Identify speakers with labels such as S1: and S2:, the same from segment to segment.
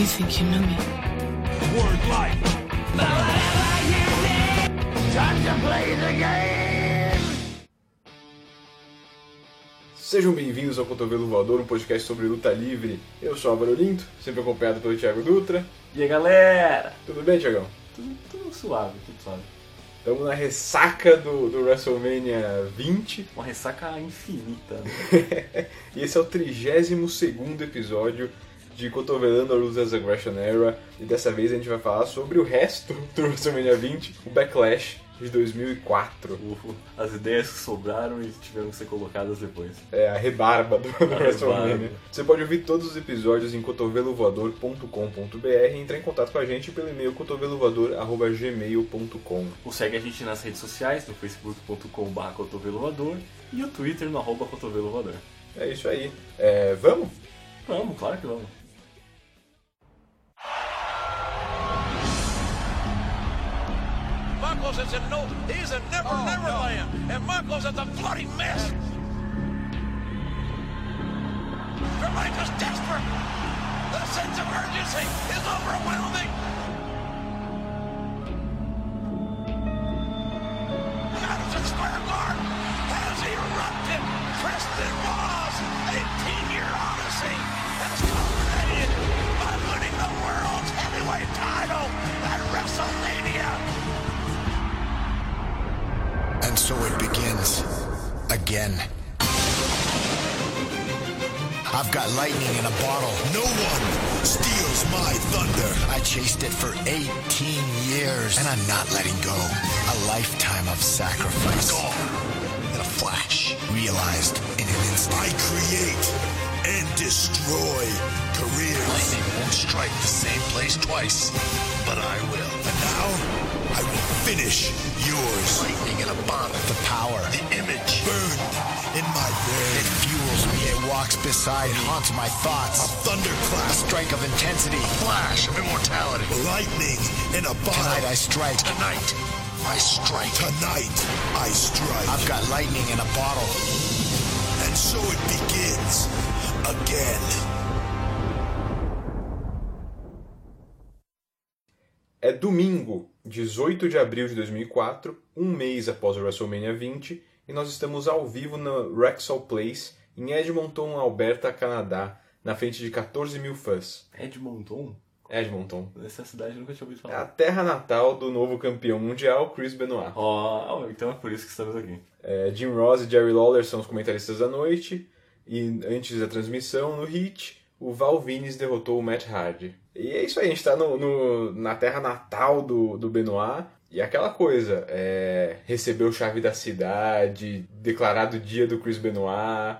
S1: You think you know me?
S2: Word life. Time to play the game.
S3: Sejam bem-vindos ao Cotovelo Voador, um podcast sobre luta livre. Eu sou Álvaro Linto, sempre acompanhado pelo Thiago Dutra.
S4: E aí galera?
S3: Tudo bem, Thiagão?
S4: Tudo, tudo suave, tudo suave.
S3: Estamos na ressaca do, do WrestleMania 20
S4: Uma ressaca infinita. Né?
S3: e esse é o 32 episódio de Cotovelando a Losers Aggression Era. E dessa vez a gente vai falar sobre o resto do WrestleMania 20, o Backlash de 2004.
S4: O- As ideias que sobraram e tiveram que ser colocadas depois.
S3: É a rebarba do, do WrestleMania. Você pode ouvir todos os episódios em cotovelovoador.com.br e entrar em contato com a gente pelo e-mail cotovelovoador.gmail.com.
S4: Ou segue a gente nas redes sociais, no facebook.com.br cotovelovoador e o twitter no arroba cotovelovoador.
S3: É isso aí. É, vamos?
S4: Vamos, claro que vamos.
S2: Marcos is in no, he's in never, oh, never land. And Marcos is a bloody mess. Triple is desperate. The sense of urgency is overwhelming. Madison Square Garden has erupted. Preston
S5: And so it begins. Again. I've got lightning in a bottle. No one steals my thunder. I chased it for 18 years, and I'm not letting go. A lifetime of sacrifice. Gone in a flash. Realized in an instant. I create and destroy careers. Lightning won't strike the same place twice, but I will. And now, I will finish yours. Lightning in walks beside. It haunts my thoughts. A thunderclap. Strike of intensity. Flash of immortality. Lightning in a bottle. Tonight I strike. Tonight I strike. Tonight I strike. I've got lightning in a bottle. And so it begins again.
S3: É domingo, 18 de abril de 2004, um mês após o WrestleMania 20, e nós estamos ao vivo no Rexall Place, em Edmonton, Alberta, Canadá, na frente de 14 mil fãs.
S4: Edmonton?
S3: Edmonton.
S4: Essa cidade eu nunca tinha ouvido
S3: É a
S4: falar.
S3: terra natal do novo campeão mundial, Chris Benoit.
S4: Ó, então é por isso que estamos aqui.
S3: É, Jim Ross e Jerry Lawler são os comentaristas da noite. E antes da transmissão, no Heat, o Val Venis derrotou o Matt Hardy. E é isso aí, a gente tá no, no- na terra natal do, do Benoit. E aquela coisa, é, recebeu chave da cidade, declarado dia do Chris Benoit.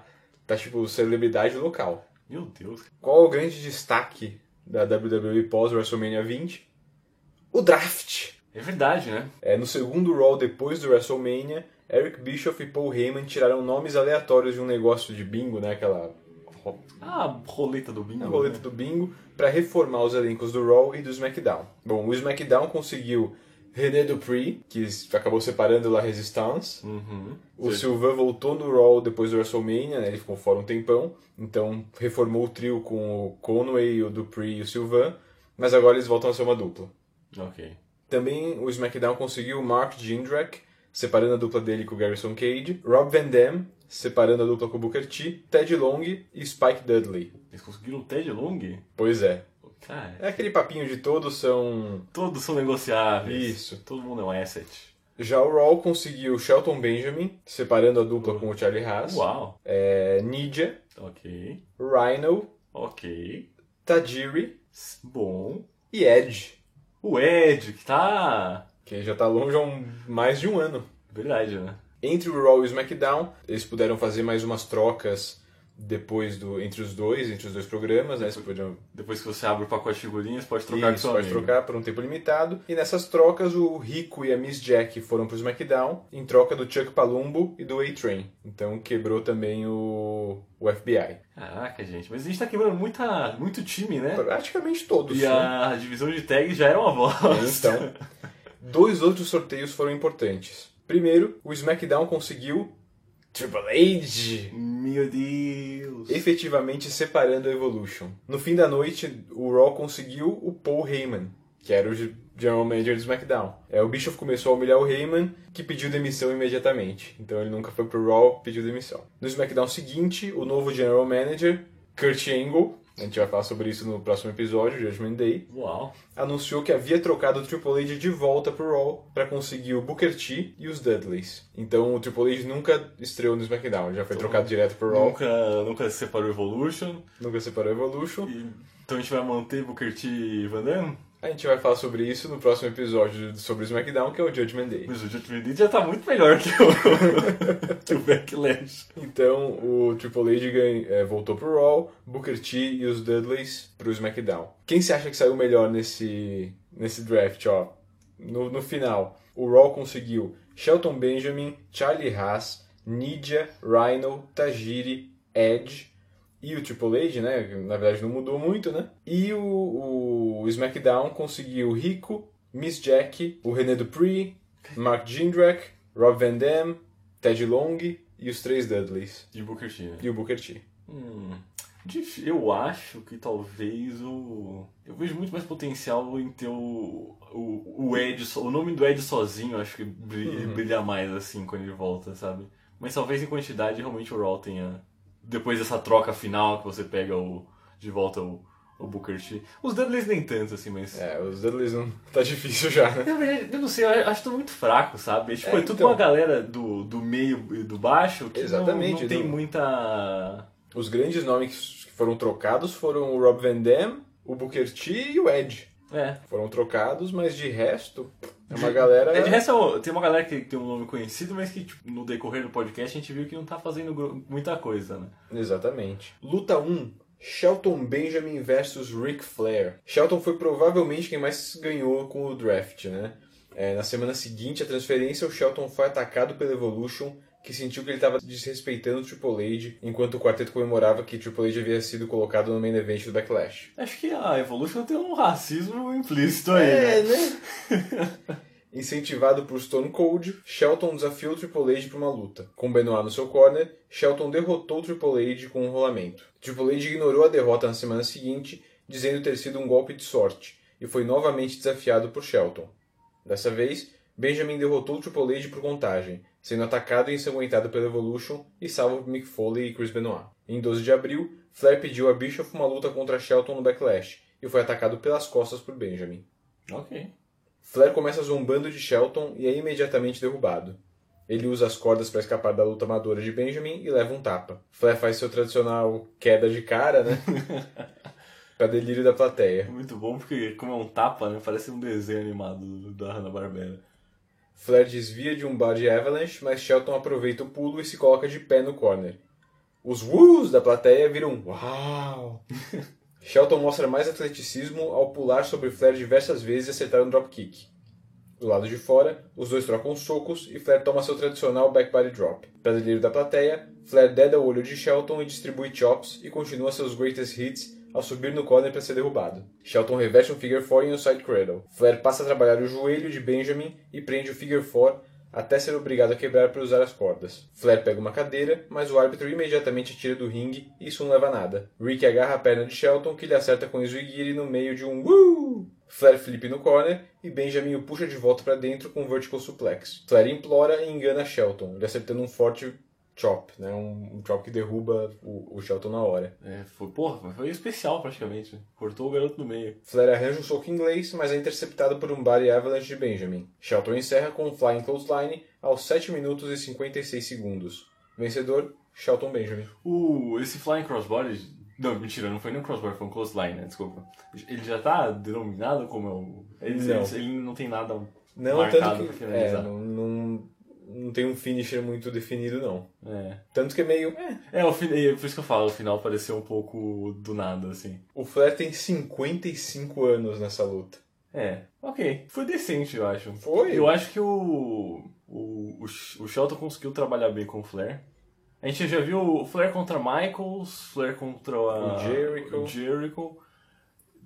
S3: Tá tipo celebridade local.
S4: Meu Deus.
S3: Qual é o grande destaque da WWE pós WrestleMania 20? O draft.
S4: É verdade, né?
S3: É, no segundo Raw depois do WrestleMania, Eric Bischoff e Paul Heyman tiraram nomes aleatórios de um negócio de bingo, né? Aquela
S4: Ah, roleta do bingo.
S3: a roleta
S4: né?
S3: do bingo, para reformar os elencos do Raw e do SmackDown. Bom, o SmackDown conseguiu René Dupree, que acabou separando La Resistance.
S4: Uhum.
S3: O Sylvain voltou no Raw depois do WrestleMania, né? ele ficou fora um tempão, então reformou o trio com o Conway, o Dupree e o Sylvain, mas agora eles voltam a ser uma dupla.
S4: Ok.
S3: Também o SmackDown conseguiu Mark Jindrak, separando a dupla dele com o Garrison Cage, Rob Van Dam, separando a dupla com o Booker T, Ted Long e Spike Dudley.
S4: Eles conseguiram o Ted Long?
S3: Pois é.
S4: Cara,
S3: É aquele papinho de todos são.
S4: todos são negociáveis.
S3: Isso.
S4: Todo mundo é um asset.
S3: Já o Raw conseguiu Shelton Benjamin, separando a dupla com o Charlie Haas,
S4: Uau.
S3: é, Nidia,
S4: Ok.
S3: Rhino,
S4: Ok.
S3: Tajiri
S4: Bom.
S3: e Edge,
S4: O Ed, que tá.
S3: que já tá longe há um- mais de um ano.
S4: Verdade, né?
S3: Entre o Raw e o SmackDown, eles puderam fazer mais umas trocas depois do entre os dois, entre os dois programas, né? Eles podiam
S4: Depois que você abre o pacote de figurinhas, pode trocar com
S3: Isso,
S4: seu
S3: pode
S4: amigo.
S3: trocar por um tempo limitado. E nessas trocas, o Rico e a Miss Jack foram pro SmackDown em troca do Chuck Palumbo e do A-Train. Então quebrou também o, o FBI.
S4: Caraca, gente. Mas a gente tá quebrando muita, muito time, né?
S3: Praticamente todos.
S4: E
S3: né?
S4: a divisão de tag já era uma voz.
S3: Então, dois outros sorteios foram importantes. Primeiro, o SmackDown conseguiu Triple H
S4: Meu Deus!
S3: efetivamente separando a Evolution. No fim da noite, o Raw conseguiu o Paul Heyman, que era o General Manager do SmackDown. É, o Bischoff começou a humilhar o Heyman, que pediu demissão imediatamente. Então ele nunca foi pro Raw, pediu demissão. No SmackDown seguinte, o novo General Manager, Kurt Angle, a gente vai falar sobre isso no próximo episódio, Judgment Day,
S4: Uau!
S3: anunciou que havia trocado o Triple H de volta pro Raw para conseguir o Booker T e os Dudleys. Então o Triple H nunca estreou no SmackDown, já foi trocado direto pro Raw, nunca,
S4: Nunca, nunca se separou Evolution.
S3: separou a Evolution.
S4: E- então a gente vai manter Booker T e Van Damme?
S3: A gente vai falar sobre isso no próximo episódio sobre o SmackDown, que é o Judgment Day.
S4: Mas o Judgment Day já tá muito melhor que o, que o Backlash.
S3: Então o Triple H ganha- é, voltou pro Raw, Booker T e os Dudleys pro SmackDown. Quem você acha que saiu melhor nesse, nesse draft? Ó, no, no final, o Raw conseguiu Shelton Benjamin, Charlie Haas, Nidia, Rhino, Tajiri, Edge e o Triple H, né? Na verdade não mudou muito, né? E o, o SmackDown conseguiu Rico, Miss Jack, o René Dupree, Mark Jindrak, Rob Van Dam, Ted Long e os três Dudleys.
S4: De Booker T, né?
S3: E o Booker T.
S4: Hum, eu acho que talvez o. Eu vejo muito mais potencial em ter o. O, o Ed, o nome do Ed sozinho, acho que brilha, brilha mais assim quando ele volta, sabe? Mas talvez em quantidade realmente o Raw tenha. Depois dessa troca final que você pega o. De volta o, o Booker T. Os Dudleys nem tanto, assim, mas.
S3: É, os Dudleys não. Tá difícil já, né?
S4: Na verdade, eu não sei, eu acho tudo muito fraco, sabe? Tipo,
S3: É,
S4: é, tudo
S3: então.
S4: uma galera do, do meio e do baixo que não-
S3: Exatamente,
S4: não, tem
S3: do-
S4: muita.
S3: Os grandes nomes que foram trocados foram o Rob Van Dam, o Booker T e o Edge.
S4: É.
S3: Foram trocados, mas de resto, é uma galera.
S4: É, de resto, tem uma galera que tem um nome conhecido, mas que tipo, no decorrer do podcast a gente viu que não tá fazendo muita coisa, né?
S3: Exatamente. Luta 1. Shelton Benjamin versus Ric Flair. Shelton foi provavelmente quem mais ganhou com o draft, né? É, na semana seguinte à transferência, o Shelton foi atacado pela Evolution, que sentiu que ele estava desrespeitando o Triple H, enquanto o quarteto comemorava que Triple H havia sido colocado no main event do Backlash.
S4: Acho que a Evolution tem um racismo implícito aí, né?
S3: né? Incentivado por Stone Cold, Shelton desafiou o Triple H para uma luta. Com Benoit no seu corner, Shelton derrotou o Triple H com um rolamento. Triple H ignorou a derrota na semana seguinte, dizendo ter sido um golpe de sorte, e foi novamente desafiado por Shelton. Dessa vez, Benjamin derrotou o Triple H por contagem, sendo atacado e ensanguentado pela Evolution e salvo por Mick Foley e Chris Benoit. Em 12 de abril, Flair pediu a Bischoff uma luta contra Shelton no Backlash, e foi atacado pelas costas por Benjamin.
S4: Ok.
S3: Flair começa zombando de Shelton e é imediatamente derrubado. Ele usa as cordas para escapar da luta amadora de Benjamin e leva um tapa. Flair faz seu tradicional queda de cara, né? pra delírio da plateia.
S4: muito bom porque, como é um tapa, né? Parece um desenho animado da Hanna-Barbera.
S3: Flair desvia de um body avalanche, mas Shelton aproveita o pulo e se coloca de pé no corner. Os woos da plateia viram uau! Shelton mostra mais atleticismo ao pular sobre Flair diversas vezes e acertar um dropkick. Do lado de fora, os dois trocam socos e Flair toma seu tradicional back body drop. Para delírio da plateia, Flair deda o olho de Shelton e distribui chops e continua seus greatest hits ao subir no corner para ser derrubado. Shelton reveste um figure 4 em um side cradle. Flair passa a trabalhar o joelho de Benjamin e prende o figure 4 até ser obrigado a quebrar para usar as cordas. Flair pega uma cadeira, mas o árbitro imediatamente tira do ringue e isso não leva a nada. Rick agarra a perna de Shelton, que lhe acerta com o Zwigiri no meio de um Woo! Flair flip no corner e Benjamin o puxa de volta para dentro com um vertical suplex. Flair implora e engana Shelton, lhe acertando um forte chop, né? um, um chop que derruba o, o Shelton na hora.
S4: É, foi, porra, foi especial praticamente. Cortou o garoto no meio.
S3: Flair arranja um soco inglês, mas é interceptado por um body avalanche de Benjamin. Shelton encerra com um flying clothesline aos 7 minutos e 56 segundos. Vencedor, Shelton Benjamin.
S4: O, esse Flying Crossbody. Não, mentira, não foi nem um crossbody, foi um clothesline, né? Desculpa. Ele já tá denominado como é o. Ele
S3: Não.
S4: ele, ele não tem nada
S3: Não,
S4: marcado
S3: tanto
S4: pra
S3: que. É,
S4: finalizar.
S3: não, não, não tem um finisher muito definido, não.
S4: É.
S3: Tanto que é meio. é,
S4: É, o é por isso que eu falo, o final pareceu um pouco do nada, assim.
S3: o Flair tem 55 anos nessa luta.
S4: É, ok. Foi decente, eu acho.
S3: Foi?
S4: Eu acho que o. O, o, o Shelton conseguiu trabalhar bem com o Flair. A gente já viu o Flair contra Michaels, Flair contra a-
S3: O Jericho.
S4: o Jericho.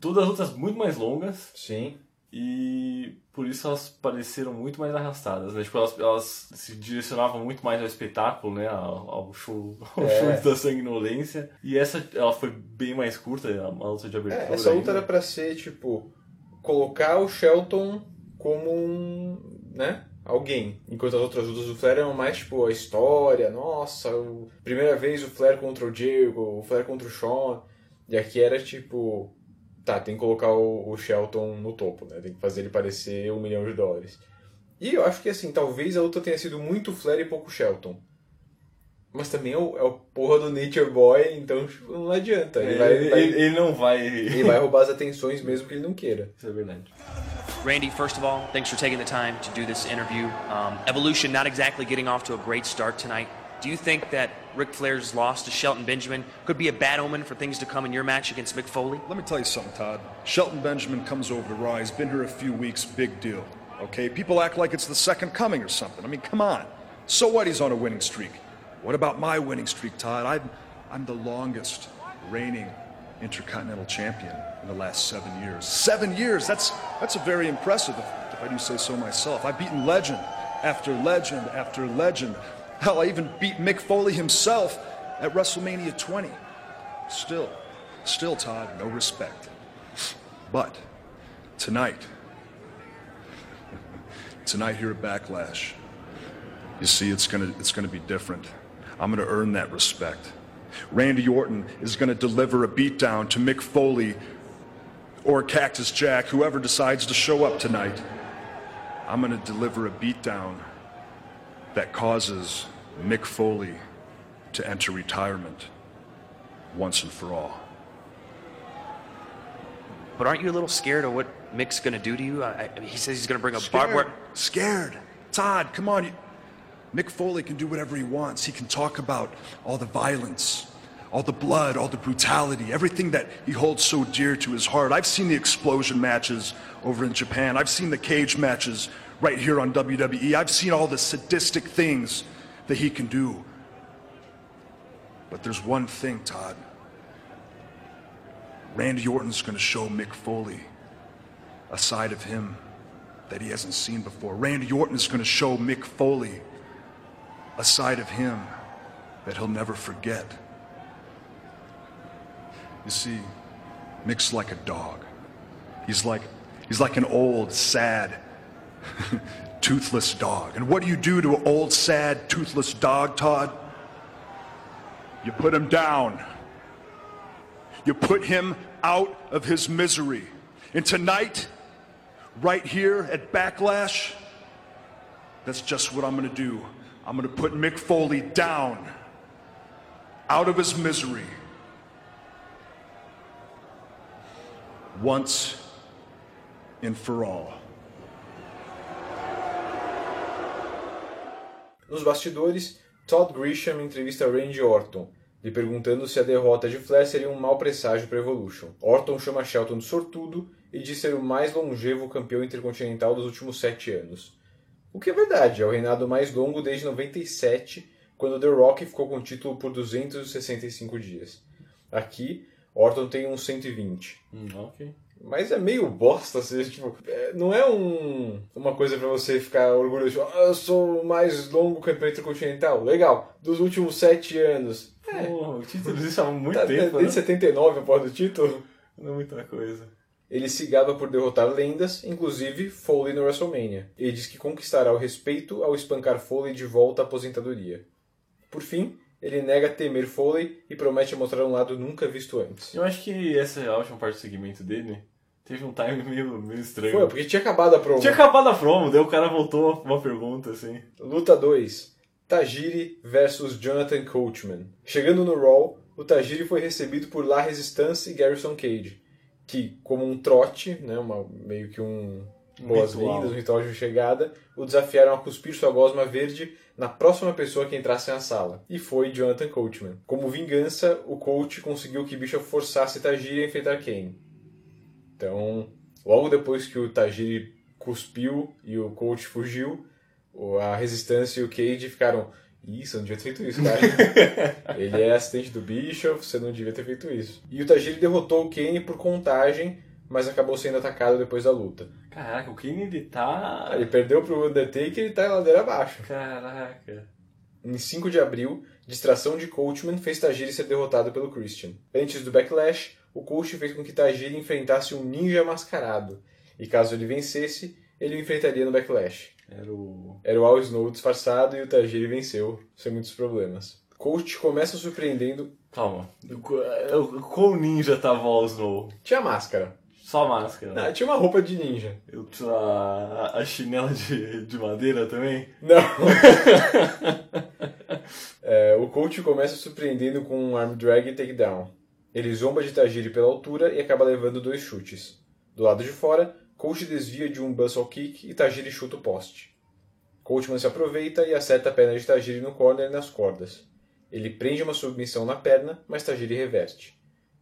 S4: Todas lutas muito mais longas.
S3: Sim.
S4: E por isso elas pareceram muito mais arrastadas, né? Tipo, elas, elas se direcionavam muito mais ao espetáculo, né? Ao, ao show, ao
S3: É.
S4: show da sanguinolência. E essa, ela foi bem mais curta, a, luta de abertura.
S3: É, essa luta
S4: ainda.
S3: era pra ser, tipo, colocar o Shelton como um, né, alguém. Enquanto as outras lutas do Flair eram mais, tipo, a história, nossa, o... primeira vez o Flair contra o Jericho, o Flair contra o Shawn. E aqui era, tipo, tá, tem que colocar o, o Shelton no topo, né, tem que fazer ele parecer um milhão de dólares. E eu acho que, assim, talvez a luta tenha sido muito Flair e pouco Shelton. Mas também é o, é o porra do Nature Boy, então tipo, não adianta. Ele,
S4: Ele,
S3: vai,
S4: ele,
S3: vai-
S4: ele não vai.
S3: ele vai roubar as atenções mesmo que ele não queira.
S4: Isso é verdade.
S1: Randy, first of all, thanks for taking the time to do this interview. Um, Evolution not exactly getting off to a great start tonight. Do you think that Ric Flair's loss to Shelton Benjamin could be a bad omen for things to come in your match against Mick Foley?
S6: Let me tell you something, Todd. Shelton Benjamin comes over to Raw. He's been here a few weeks. Big deal. Okay? People act like it's the second coming or something. I mean, come on. So what? He's on a winning streak. What about my winning streak, Todd? I'm, I'm the longest reigning Intercontinental Champion in the last seven years. Seven years? That's that's a very impressive, if, if I do say so myself. I've beaten legend after legend after legend. Hell, I even beat Mick Foley himself at WrestleMania 20. Still, still, Todd, no respect. But tonight, tonight here at Backlash, you see, it's gonna it's gonna be different. I'm gonna earn that respect. Randy Orton is gonna deliver a beatdown to Mick Foley or Cactus Jack, whoever decides to show up tonight. I'm gonna deliver a beatdown that causes Mick Foley to enter retirement once and for all.
S1: But aren't you a little scared of what Mick's going to do to you? I, I mean, he says he's going to bring a barbed wire.
S6: Scared. Todd, come on. Mick Foley can do whatever he wants. He can talk about all the violence, all the blood, all the brutality, everything that he holds so dear to his heart. I've seen the explosion matches over in Japan. I've seen the cage matches right here on WWE. I've seen all the sadistic things that he can do. But there's one thing, Todd. Randy Orton's going to show Mick Foley a side of him that he hasn't seen before. Randy Orton is going to show Mick Foley a side of him that he'll never forget. You see, Mick's like a dog. He's like he's like an old, sad, toothless dog. And what do you do to an old, sad, toothless dog, Todd? You put him down. You put him out of his misery. And tonight, right here at Backlash, that's just what I'm going to do. I'm going to put Mick Foley down, out of his misery. Once and for all.
S3: Nos bastidores, Todd Grisham entrevista Randy Orton, lhe perguntando se a derrota de Flair seria um mau presságio para Evolution. Orton chama Shelton de sortudo e diz ser o mais longevo campeão intercontinental dos últimos sete anos. O que é verdade, é o reinado mais longo desde 97, quando The Rock ficou com o título por 265 dias. Aqui, Orton tem uns 120.
S4: Hum.
S3: Mas é meio bosta, assim, tipo, é, não é um, uma coisa pra você ficar orgulhoso, tipo, ah, eu sou o mais longo campeão intercontinental. Legal, dos últimos sete anos.
S4: Porra, o título existe há muito
S3: Tá,
S4: tempo,
S3: desde
S4: né?
S3: 79 após do título.
S4: Não é muita coisa.
S3: Ele se gaba por derrotar lendas, inclusive Foley no WrestleMania. Ele diz que conquistará o respeito ao espancar Foley de volta à aposentadoria. Por fim, ele nega temer Foley e promete mostrar um lado nunca visto antes.
S4: Eu acho que essa é a última parte do segmento dele teve um time meio, meio estranho.
S3: Foi, porque tinha acabado a promo.
S4: Tinha acabado a promo, daí o cara voltou uma pergunta assim.
S3: Luta 2. Tajiri versus Jonathan Coachman. Chegando no Raw, o Tajiri foi recebido por La Resistance e Garrison Cage, que, como um trote, né, uma, meio que um boas-vindas, um ritual de chegada, o desafiaram a cuspir sua gosma verde na próxima pessoa que entrasse na sala. E foi Jonathan Coachman. Como vingança, o coach conseguiu que Bishop forçasse Tajiri a enfrentar Kane. Então, logo depois que o Tajiri cuspiu e o coach fugiu, a Resistência e o Cage ficaram. Ih, você não devia ter feito isso, cara. Ele é assistente do Bishop, você não devia ter feito isso. E o Tajiri derrotou o Kane por contagem, mas acabou sendo atacado depois da luta.
S4: Caraca, o Kane ele tá.
S3: Ele perdeu pro Undertaker e tá em ladeira abaixo.
S4: Caraca.
S3: Em 5 de abril, distração de Coachman fez Tajiri ser derrotado pelo Christian. Antes do Backlash, o coach fez com que Tajiri enfrentasse um ninja mascarado, e caso ele vencesse, ele o enfrentaria no Backlash.
S4: Era o.
S3: Era o Al Snow disfarçado e o Tajiri venceu, sem muitos problemas. Coach começa surpreendendo.
S4: Calma. O- Qual ninja tava o Snow?
S3: Tinha máscara.
S4: Só máscara.
S3: Ah,
S4: né?
S3: tinha uma roupa de ninja.
S4: Eu tinha a, a chinela de, de madeira também.
S3: Não. É, o coach começa surpreendendo com um arm drag e takedown. Ele zomba de Tajiri pela altura e acaba levando dois chutes. Do lado de fora, coach desvia de um bustle kick e Tajiri chuta o poste. Coachman se aproveita e acerta a perna de Tajiri no corner e nas cordas. Ele prende uma submissão na perna, mas Tajiri reverte.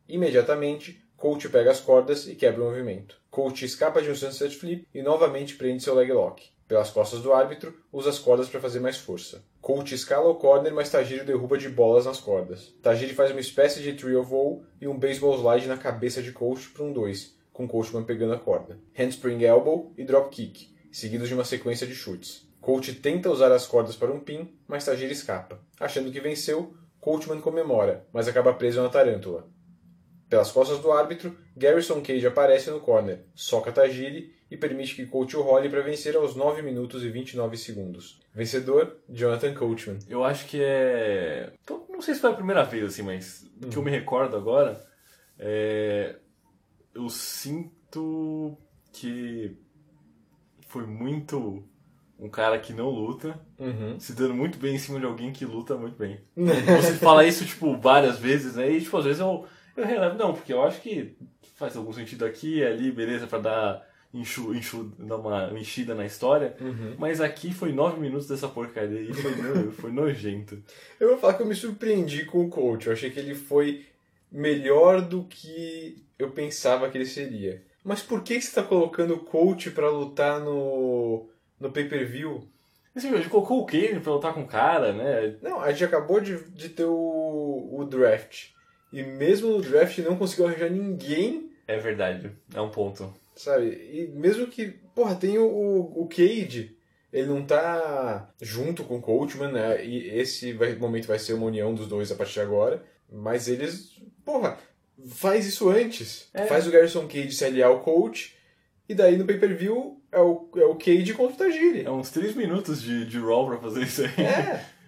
S3: Imediatamente, Coach pega as cordas e quebra o movimento. Coach escapa de um sunset flip e novamente prende seu leg lock. Pelas costas do árbitro, usa as cordas para fazer mais força. Coach escala o corner, mas Tajiri derruba de bolas nas cordas. Tajiri faz uma espécie de trio of e um baseball slide na cabeça de Coach para um 2, com Coachman pegando a corda. Handspring elbow e drop kick, seguidos de uma sequência de chutes. Coach tenta usar as cordas para um pin, mas Tajiri escapa. Achando que venceu, Coachman comemora, mas acaba preso na tarântula. Pelas costas do árbitro, Garrison Cage aparece no corner, soca Tajiri e permite que Coach o role para vencer aos 9 minutos e 29 segundos. Vencedor, Jonathan Coachman.
S4: Eu acho que é. então, Não sei se foi a primeira vez, assim, mas do que eu me recordo agora, é... eu sinto que foi muito um cara que não luta, se dando muito bem em cima de alguém que luta muito bem. Você fala isso, tipo, várias vezes, né? E, tipo, às vezes eu, eu relevo, não, porque eu acho que faz algum sentido aqui e ali, beleza, pra dar, enxu, enxu, dar uma enchida na história. Mas aqui foi nove minutos dessa porcaria e foi, foi nojento.
S3: Eu vou falar que eu me surpreendi com o Coach. Eu achei que ele foi melhor do que eu pensava que ele seria. Mas por que você está colocando o Coach para lutar no, no pay-per-view?
S4: Assim, a gente colocou o Kane pra lutar com o cara, né?
S3: Não, a gente acabou de, de ter o, o draft. E mesmo no draft não conseguiu arranjar ninguém,
S4: É verdade, é um ponto.
S3: sabe? E mesmo que, porra, tem o, o, Cade, ele não tá junto com o Coachman, né? E esse vai- momento vai ser uma união dos dois a partir de agora. Mas eles, porra, faz isso antes.
S4: É.
S3: Faz o Garrison Cage se aliar ao Coach. E daí no pay-per-view é o, é o Cage contra o Tajiri.
S4: É uns três minutos de, de Raw pra fazer isso aí.
S3: É.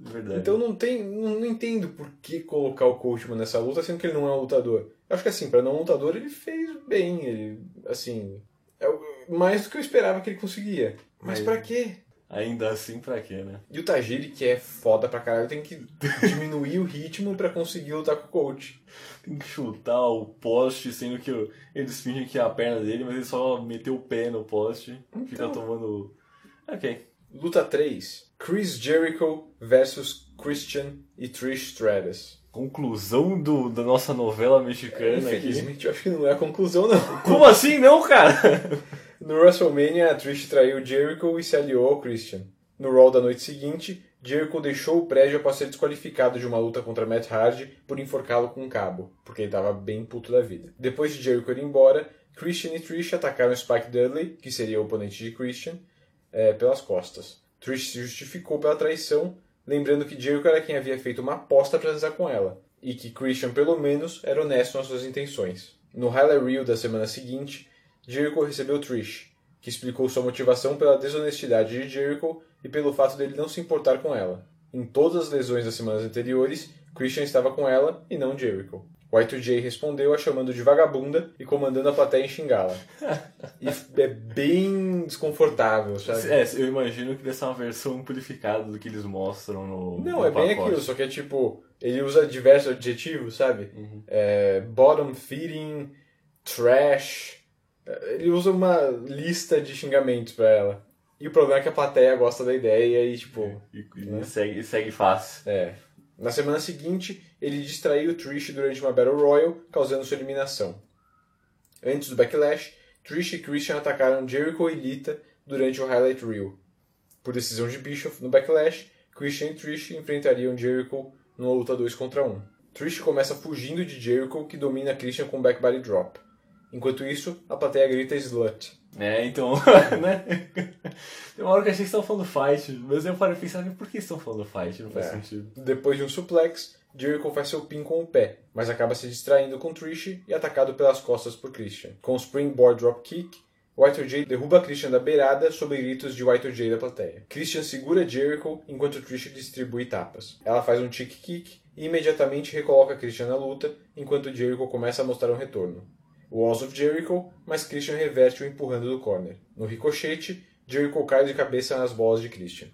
S4: Verdade.
S3: Então não tem. Não, não entendo por que colocar o Coachman nessa luta, sendo que ele não é um lutador. Eu acho que assim, pra não lutador, ele fez bem. Ele, assim. É mais do que eu esperava que ele conseguia. Mas
S4: Mas-
S3: pra quê?
S4: Ainda assim, pra quê, né?
S3: E o Tajiri, que é foda pra caralho, tem que diminuir o ritmo pra conseguir lutar com o coach.
S4: Tem que chutar o poste, sendo que eles fingem que é a perna dele, mas ele só meteu o pé no poste. Fica tomando. Ok.
S3: Luta 3. Chris Jericho versus Christian e Trish Stratus.
S4: Conclusão do, da nossa novela mexicana aqui.
S3: Infelizmente, eu acho que não é a conclusão, não.
S4: Como assim não, cara?
S3: No WrestleMania, a Trish traiu Jericho e se aliou ao Christian. No Raw da noite seguinte, Jericho deixou o prédio após ser desqualificado de uma luta contra Matt Hardy por enforcá-lo com um cabo, porque ele estava bem puto da vida. Depois de Jericho ir embora, Christian e Trish atacaram Spike Dudley, que seria o oponente de Christian, eh, pelas costas. Trish se justificou pela traição, lembrando que Jericho era quem havia feito uma aposta para transar com ela, e que Christian, pelo menos, era honesto nas suas intenções. No Highlight Reel da semana seguinte, Jericho recebeu Trish, que explicou sua motivação pela desonestidade de Jericho e pelo fato dele não se importar com ela. Em todas as lesões das semanas anteriores, Christian estava com ela e não Jericho. Y2J respondeu a chamando de vagabunda e comandando a plateia em xingá-la. E é bem desconfortável, sabe?
S4: É, eu imagino que deve ser uma versão amplificada do que eles mostram no.
S3: Não,
S4: no
S3: é bem
S4: pacote.
S3: aquilo, só que é tipo, ele usa diversos adjetivos, sabe? É, bottom feeding, trash. É, Ele usa uma lista de xingamentos pra ela. E o problema é que a plateia gosta da ideia e, tipo,
S4: E, e segue, e segue fácil.
S3: é. Na semana seguinte, ele distraiu Trish durante uma Battle Royal, causando sua eliminação. Antes do Backlash, Trish e Christian atacaram Jericho e Lita durante o Highlight Reel. Por decisão de Bischoff, no Backlash, Christian e Trish enfrentariam Jericho numa luta 2 contra 1. Trish começa fugindo de Jericho, que domina Christian com um back body drop. Enquanto isso, a plateia grita slut.
S4: É, então, né? Tem uma hora que achei que estavam falando fight, mas eu parei pensar, por que estão falando fight? Não faz
S3: É.
S4: sentido.
S3: Depois de um suplex, Jericho faz seu pin com o pé, mas acaba se distraindo com Trish e atacado pelas costas por Christian. Com o springboard dropkick, Y2J derruba Christian da beirada sob gritos de Y2J da plateia. Christian segura Jericho enquanto Trish distribui tapas. Ela faz um chick kick e imediatamente recoloca Christian na luta, enquanto Jericho começa a mostrar um retorno. Walls of Jericho, mas Christian reverte o empurrando do corner. No ricochete, Jericho cai de cabeça nas bolas de Christian.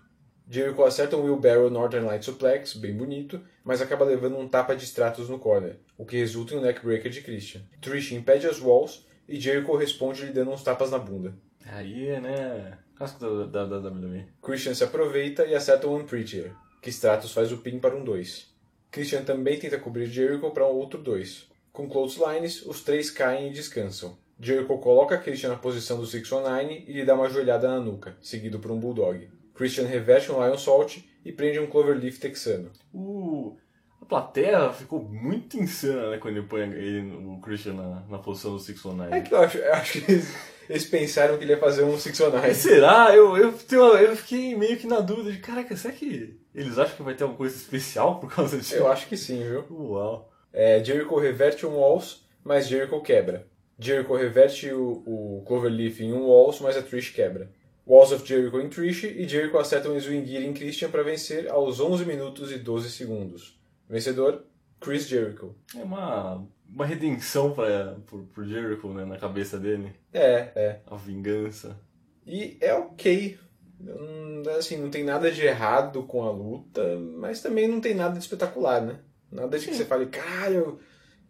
S3: Jericho acerta um wheelbarrow Northern Light Suplex, bem bonito, mas acaba levando um tapa de Stratos no corner, o que resulta em um neckbreaker de Christian. Trish impede as Walls e Jericho responde lhe dando uns tapas na bunda.
S4: Aí é, né? Clássico da, da, da WWE.
S3: Christian se aproveita e acerta um Unprettier, que Stratos faz o pin para um 2. Christian também tenta cobrir Jericho para um outro 2. Com clotheslines, os três caem e descansam. Jericho coloca Christian na posição do 619 e lhe dá uma joelhada na nuca, seguido por um Bulldog. Christian reverte um Lion Salt e prende um Cloverleaf texano.
S4: O... A plateia ficou muito insana, né? Quando ele põe ele, o Christian na, na posição do 619.
S3: É que eu acho, eu acho que eles, eles pensaram que ele ia fazer um 619.
S4: Será? Eu, eu, eu fiquei meio que na dúvida de, caraca, será que eles acham que vai ter alguma coisa especial por causa disso?
S3: Eu acho que sim, viu?
S4: Uau.
S3: É, Jericho reverte um Walls, mas Jericho quebra. Jericho reverte o, o Cloverleaf em um Walls, mas a Trish quebra. Walls of Jericho em Trish e Jericho acerta um Swing Gear em Christian para vencer aos 11 minutos e 12 segundos. Vencedor, Chris Jericho.
S4: É uma, uma redenção pra, pro, pro Jericho, né? Na cabeça dele.
S3: É, é.
S4: A vingança.
S3: E é ok. Hum, Assim, não tem nada de errado com a luta, mas também não tem nada de espetacular, né? Nada de que você fale, caralho,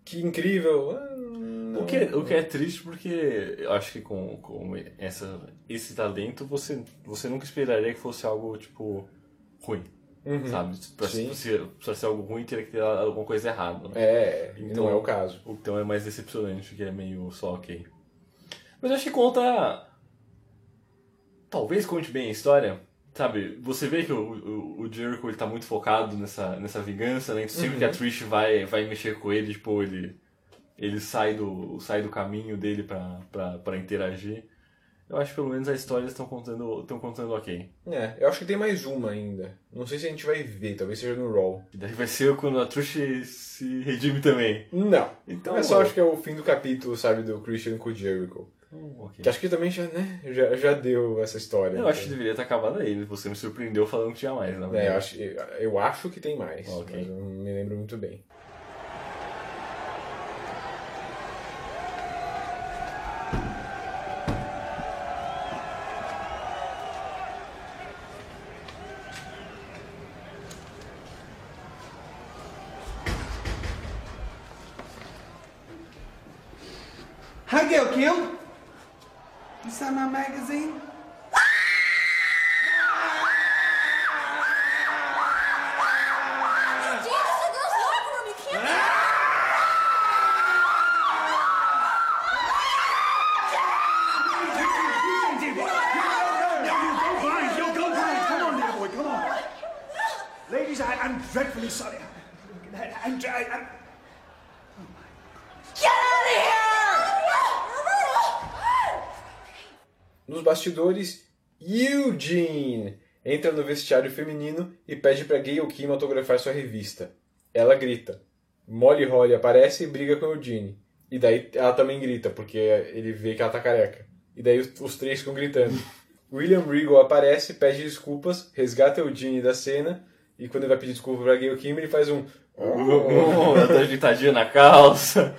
S3: que incrível. Ah, não.
S4: O que, é- o que é triste porque eu acho que com, com essa, esse talento você, você nunca esperaria que fosse algo, tipo, ruim. Sabe? Pra,
S3: Uhum. Sim.
S4: ser, pra ser algo ruim teria que ter alguma coisa errada. Né?
S3: É,
S4: Então-
S3: não é o caso.
S4: Então é mais decepcionante, que é meio só ok. Mas eu acho que conta. Talvez conte bem a história. Sabe, você vê que o, o, o Jericho ele tá muito focado nessa, nessa vingança, né? Então, sempre que a Trish vai, vai mexer com ele, tipo, ele, ele sai, do, sai do caminho dele pra interagir. Eu acho que pelo menos as histórias estão contando, estão contando ok.
S3: É, eu acho que tem mais uma ainda. Não sei se a gente vai ver, talvez seja no Raw.
S4: E daí vai ser quando a Trish se redime também.
S3: Não.
S4: Então,
S3: é só acho que é o fim do capítulo, sabe, do Christian com o Jericho.
S4: Hum, ok.
S3: Que acho que também já, né, já, já deu essa história.
S4: Eu acho que deveria ter acabado aí. Você me surpreendeu falando que tinha mais, na
S3: É, eu
S4: verdade.
S3: acho, eu acho que tem mais,
S4: Ok.
S3: mas eu não me lembro muito bem. Bastidores, Eugene entra no vestiário feminino e pede pra Gayle Kim autografar sua revista. Ela grita. Molly Holly aparece e briga com Eugene. E daí ela também grita, porque ele vê que ela tá careca. E daí os, os três ficam gritando. William Regal aparece, pede desculpas, resgata Eugene da cena, e quando ele vai pedir desculpa pra Gayle Kim, ele faz um...
S4: Oh, dá uma agitadinha na calça.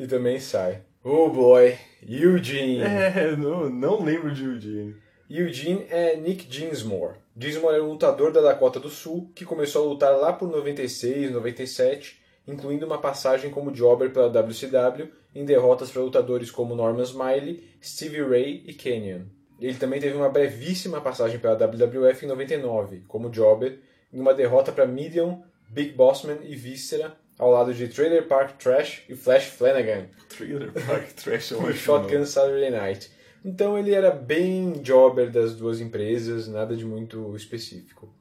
S3: e também sai. Oh boy, Eugene.
S4: É, não, não lembro de Eugene.
S3: Eugene é Nick Dinsmore. Dinsmore é um lutador da Dakota do Sul que começou a lutar lá por 96, 97, incluindo uma passagem como jobber pela WCW em derrotas para lutadores como Norman Smiley, Stevie Ray e Kenyon. Ele também teve uma brevíssima passagem pela WWF em 99, como jobber, em uma derrota para Medium, Big Bossman e Viscera, ao lado de Trailer Park Trash e Flash Flanagan
S4: Trailer Park Trash é um
S3: Shotgun Saturday Night. Então ele era bem jobber das duas empresas, nada de muito específico.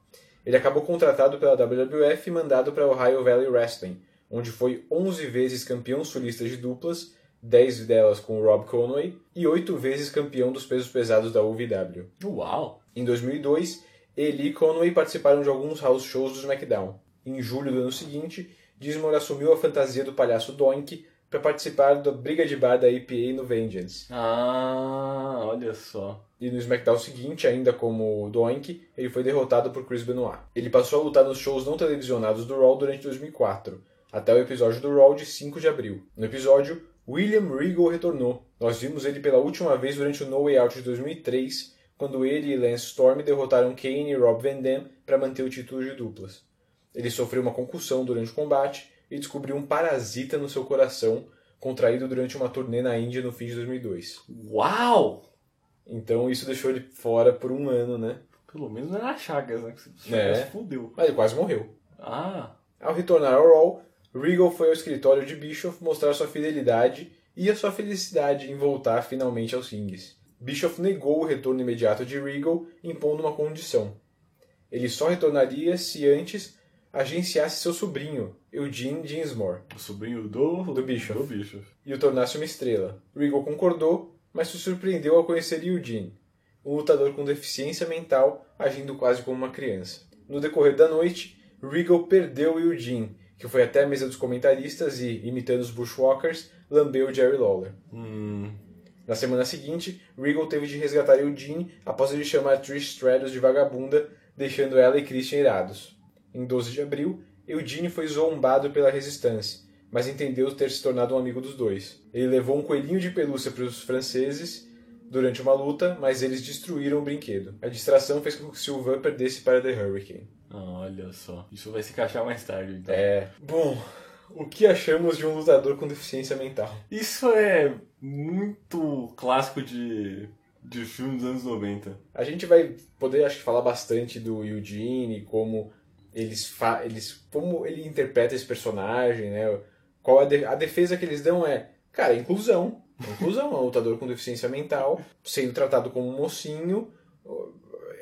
S3: Ele acabou contratado pela WWF e mandado para Ohio Valley Wrestling, onde foi 11 vezes campeão sulista de duplas, 10 delas com Rob Conway, e 8 vezes campeão dos pesos pesados da UVW.
S4: Uau!
S3: Em 2002, ele e Conway participaram de alguns house shows do SmackDown. Em julho do ano seguinte, Dismore assumiu a fantasia do palhaço Doink para participar da briga de bar da APA no Vengeance.
S4: Ah, olha só.
S3: E no SmackDown seguinte, ainda como Doink, ele foi derrotado por Chris Benoit. Ele passou a lutar nos shows não televisionados do Raw durante 2004, até o episódio do Raw de 5 de abril. No episódio, William Regal retornou. Nós vimos ele pela última vez durante o No Way Out de 2003, quando ele e Lance Storm derrotaram Kane e Rob Van Dam para manter o título de duplas. Ele sofreu uma concussão durante o combate e descobriu um parasita no seu coração, contraído durante uma turnê na Índia no fim de 2002.
S4: Uau!
S3: Então isso deixou ele fora por um ano, né?
S4: Pelo menos não era Chagas, né? Que se
S3: É.
S4: Chagas fudeu.
S3: Mas ele quase morreu.
S4: Ah,
S3: Ao retornar ao Raw, Regal foi ao escritório de Bischoff mostrar sua fidelidade e a sua felicidade em voltar finalmente aos rings. Bischoff negou o retorno imediato de Regal, impondo uma condição. Ele só retornaria se antes agenciasse seu sobrinho, Eugene Dinsmore,
S4: o sobrinho do...
S3: Do Bischoff.
S4: Do Bischoff.
S3: e o tornasse uma estrela. Regal concordou, mas se surpreendeu ao conhecer Eugene, um lutador com deficiência mental agindo quase como uma criança. No decorrer da noite, Regal perdeu Eugene, que foi até a mesa dos comentaristas e, imitando os Bushwalkers, lambeu Jerry Lawler.
S4: Hum,
S3: Na semana seguinte, Regal teve de resgatar Eugene após ele chamar Trish Stratus de vagabunda, deixando ela e Christian irados. Em 12 de abril, Eugene foi zombado pela resistência, mas entendeu ter se tornado um amigo dos dois. Ele levou um coelhinho de pelúcia para os franceses durante uma luta, mas eles destruíram o brinquedo. A distração fez com que Sylvain perdesse para The Hurricane.
S4: ah, olha só. Isso vai se encaixar mais tarde, então.
S3: É. Bom, o que achamos de um lutador com deficiência mental?
S4: Isso é muito clássico de, de filme dos anos 90.
S3: A gente vai poder, acho que, falar bastante do Eugene, como eles, fa eles como ele interpreta esse personagem, né? Qual a, de a defesa que eles dão é, cara, inclusão. Inclusão, é um lutador com deficiência mental, sendo tratado como um mocinho.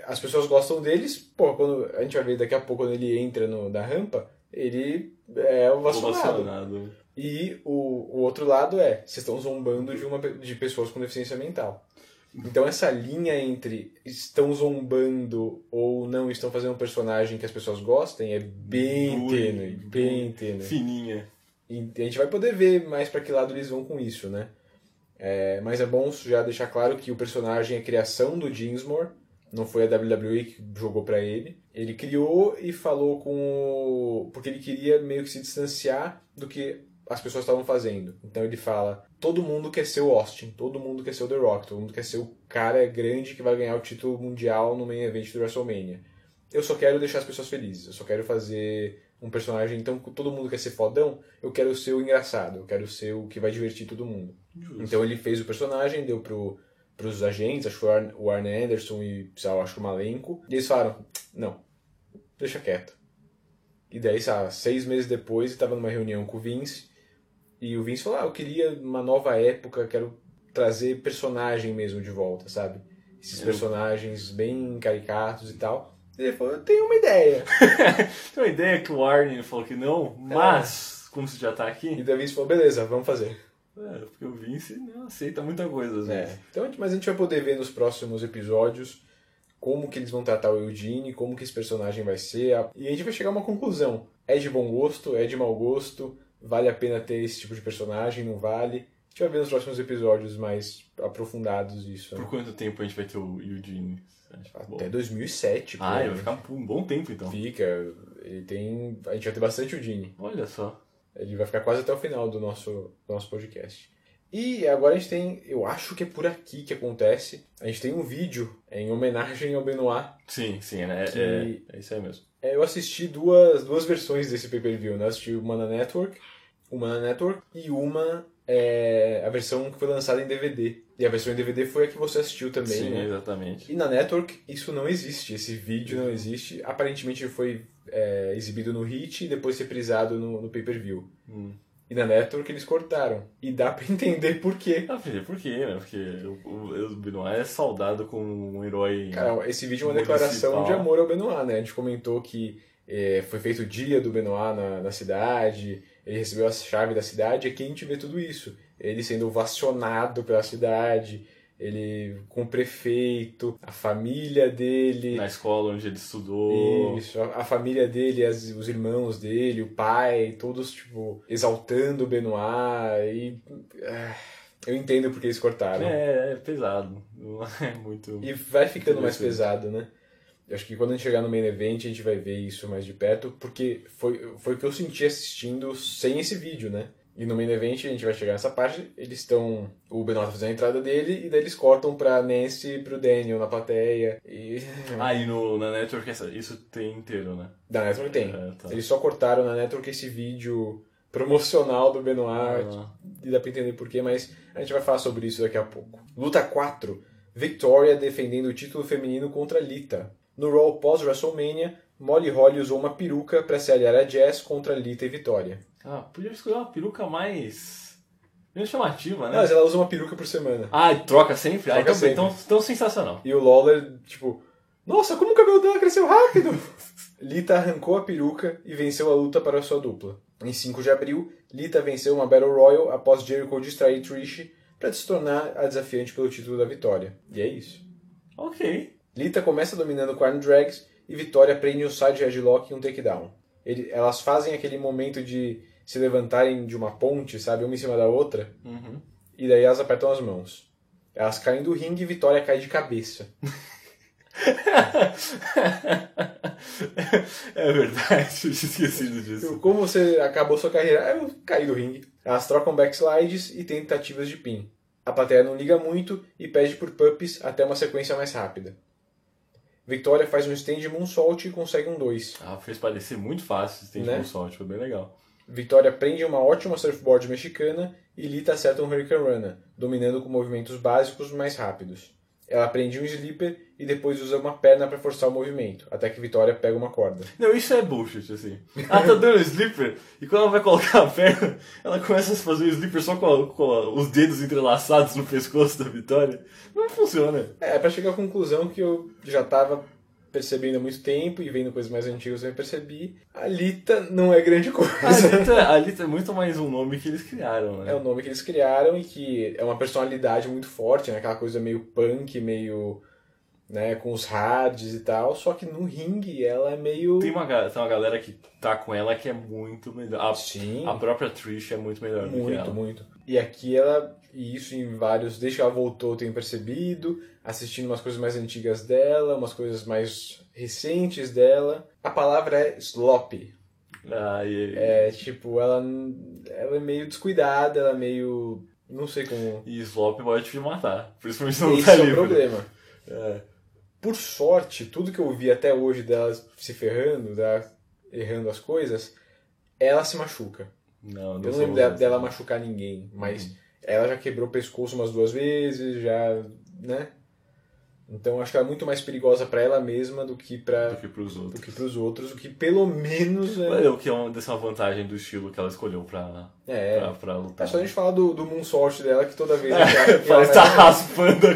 S3: As pessoas gostam deles, pô, quando a gente vai ver daqui a pouco quando ele entra no, na rampa, ele é ovacionado.
S4: Ovacionado.
S3: E o, o outro lado é, vocês estão zombando de, uma, de pessoas com deficiência mental. Então essa linha entre estão zombando ou não estão fazendo um personagem que as pessoas gostem é bem tênue, bem tênue.
S4: Fininha.
S3: E a gente vai poder ver mais para que lado eles vão com isso, né? É, mas é bom já deixar claro que o personagem é criação do Dinsmore, não foi a WWE que jogou pra ele. Ele criou e falou com o... porque ele queria meio que se distanciar do que as pessoas estavam fazendo. Então ele fala: todo mundo quer ser o Austin, todo mundo quer ser o The Rock, todo mundo quer ser o cara grande que vai ganhar o título mundial no main event do WrestleMania. Eu só quero deixar as pessoas felizes, eu só quero fazer um personagem, então todo mundo quer ser fodão, eu quero ser o engraçado, eu quero ser o que vai divertir todo mundo. Então ele fez o personagem, deu pro, pros agentes, acho que foi o Arn- o Arn Anderson e, sei lá, acho que o Malenko, e eles falaram, não, deixa quieto. E daí, sabe, seis meses depois, ele tava numa reunião com o Vince, e o Vince falou, ah, eu queria uma nova época, quero trazer personagem mesmo de volta, sabe? Esses
S4: Eu-
S3: personagens bem caricatos e tal. E ele falou, eu tenho uma ideia.
S4: Tem uma ideia que o Arnie falou que não, mas, como você já tá
S3: E
S4: aqui,
S3: daí o Vince falou, beleza, vamos fazer.
S4: é, porque o Vince não aceita muita coisa,
S3: É.
S4: vezes.
S3: Então, mas a gente vai poder ver nos próximos episódios como que eles vão tratar o Eugene, como que esse personagem vai ser, e a gente vai chegar a uma conclusão. É de bom gosto, é de mau gosto, vale a pena ter esse tipo de personagem, não vale? A gente vai ver nos próximos episódios mais aprofundados isso. né?
S4: Por quanto tempo a gente vai ter o Eugene?
S3: Até 2007,
S4: Ah, ele vai ficar por um bom tempo, então.
S3: Fica, ele tem... A gente vai ter bastante Eugene.
S4: Olha só.
S3: Ele vai ficar quase até o final do nosso, do nosso podcast. E agora a gente tem, eu acho que é por aqui que acontece, a gente tem um vídeo em homenagem ao Benoit.
S4: Sim, sim, né?
S3: Que-
S4: É, é isso aí mesmo.
S3: É, Eu assisti duas, duas versões desse pay-per-view, né? Eu assisti uma na Network, uma na Network e uma é, a versão que foi lançada em DVD. E a versão em DVD foi a que você assistiu também,
S4: sim,
S3: né?
S4: exatamente.
S3: E na Network isso não existe, esse vídeo não existe. Aparentemente foi é, exibido no Hit e depois reprisado no, no pay-per-view.
S4: Hum.
S3: E na Network eles cortaram. E dá pra entender por quê.
S4: Ah, filho, por quê, né? Porque o, o, Benoit é saudado como um herói.
S3: Cara, esse vídeo é uma
S4: Municipal.
S3: declaração de amor ao Benoit, né? A gente comentou que é, foi feito o dia do Benoit na, na cidade, ele recebeu a chave da cidade, e aqui a gente vê tudo isso. ele sendo ovacionado pela cidade, ele com o prefeito, a família dele.
S4: Na escola onde ele estudou.
S3: Isso, a, a família dele, as- os irmãos dele, o pai, todos, tipo, exaltando o Benoit e. ah, eu entendo porque eles cortaram.
S4: É, é pesado. É muito.
S3: E vai ficando mais pesado, né? Eu acho que quando a gente chegar no main event a gente vai ver isso mais de perto, porque foi, foi o que eu senti assistindo sem esse vídeo, né? E no main event a gente vai chegar nessa parte, eles estão. O Benoit tá fazendo a entrada dele, e daí eles cortam pra Nancy e pro Daniel na plateia. E.
S4: Ah, e no, na Network isso tem inteiro, né?
S3: Da Network tem.
S4: É, tá.
S3: Eles só cortaram na Network esse vídeo promocional do Benoit.
S4: Ah.
S3: E dá pra entender porquê, mas a gente vai falar sobre isso daqui a pouco. Luta 4. Victoria defendendo o título feminino contra Lita. No Raw pós-WrestleMania, Molly Holly usou uma peruca para se aliar a Jazz contra Lita e Vitória.
S4: Ah, podia escolher uma peruca mais. menos chamativa, né?
S3: Não, mas ela usa uma peruca por semana.
S4: Ah, e troca sempre? ah,
S3: Troca
S4: então,
S3: sempre.
S4: Então, então sensacional.
S3: E o Lawler, tipo, nossa, como o cabelo dela cresceu rápido! Lita arrancou a peruca e venceu a luta para a sua dupla. Em 5 de abril, Lita venceu uma Battle Royal após Jericho distrair Trish para se tornar a desafiante pelo título da vitória. E é isso.
S4: Ok.
S3: Lita começa dominando o Arm Drags e Vitória prende um side headlock e um takedown. Ele- elas fazem aquele momento de se levantarem de uma ponte, sabe, uma em cima da outra,
S4: Uhum.
S3: e daí elas apertam as mãos. Elas caem do ringue e Vitória cai de cabeça.
S4: é verdade, eu tinha esquecido disso.
S3: Como você acabou sua carreira? "Ah, Eu caí do ringue. Elas trocam backslides e tentativas de pin. A plateia não liga muito e pede por puppies até uma sequência mais rápida. Vitória faz um stand moonsault e consegue um 2.
S4: Ah, fez parecer muito fácil esse tempo
S3: Né?
S4: sorte, foi bem legal.
S3: Vitória prende uma ótima surfboard mexicana e Lita acerta um Hurricane Runner, dominando com movimentos básicos mais rápidos. Ela prende um sleeper e depois usa uma perna para forçar o movimento, até que Vitória pega uma corda.
S4: Não, isso é bullshit, assim. Ela tá dando sleeper, e quando ela vai colocar a perna, ela começa a fazer o sleeper só com, a- com a- os dedos entrelaçados no pescoço da Vitória. Não funciona.
S3: É, para chegar à conclusão que eu já tava percebendo há muito tempo e vendo coisas mais antigas eu percebi, a Lita não é grande coisa.
S4: Alita, a Alita é muito mais um nome que eles criaram, né?
S3: É o nome que eles criaram e que é uma personalidade muito forte, né? Aquela coisa meio punk, meio. né, com os hards e tal. Só que no ringue ela é meio.
S4: Tem uma, tem uma galera que tá com ela que é muito melhor. A,
S3: Sim.
S4: a própria Trish é muito melhor do que
S3: Muito,
S4: ela.
S3: muito. E aqui ela, e isso em vários, desde que ela voltou eu tenho percebido, assistindo umas coisas mais antigas dela, umas coisas mais recentes dela. A palavra é sloppy.
S4: Ah, e,
S3: É tipo, ela, ela é meio descuidada, ela é meio. não sei como.
S4: e Slop pode te matar. Principalmente se não
S3: Esse
S4: tá
S3: é o
S4: livre.
S3: problema.
S4: É.
S3: Por sorte, tudo que eu vi até hoje dela se ferrando, dela errando as coisas, ela se machuca.
S4: Não, não
S3: Eu não lembro dela, dela machucar ninguém, mas ela já quebrou o pescoço umas duas vezes, já, né? Então acho que ela é muito mais perigosa pra ela mesma do que para
S4: do que pros
S3: do
S4: outros.
S3: que pros outros, o que pelo menos é,
S4: Mas O que é uma, dessa vantagem do estilo que ela escolheu pra,
S3: é,
S4: pra, pra lutar.
S3: é só a gente falar do, do moonsault dela que toda vez
S4: É,
S3: que ela- ela
S4: tá raspando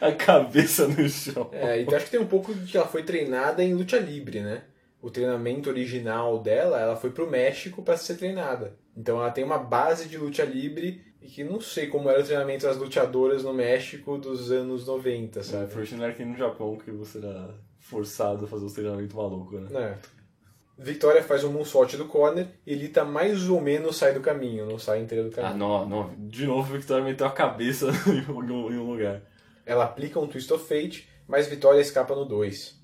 S4: a, a cabeça no chão.
S3: É, então acho que tem um pouco de que ela foi treinada em luta livre, né? O treinamento original dela, ela foi pro México para ser treinada. Então ela tem uma base de luta livre e que não sei como era o treinamento das lutadoras no México dos anos 90, sabe?
S4: Foi não era que no Japão que você era forçado a fazer os treinamentos malucos, né?
S3: É. Victoria faz um moonsault do corner e Lita mais ou menos sai do caminho, não sai inteiro do
S4: Ah,
S3: caminho.
S4: não, não. De novo, a Victoria meteu a cabeça em um, em um lugar.
S3: Ela aplica um Twist of Fate, mas Vitória escapa no 2.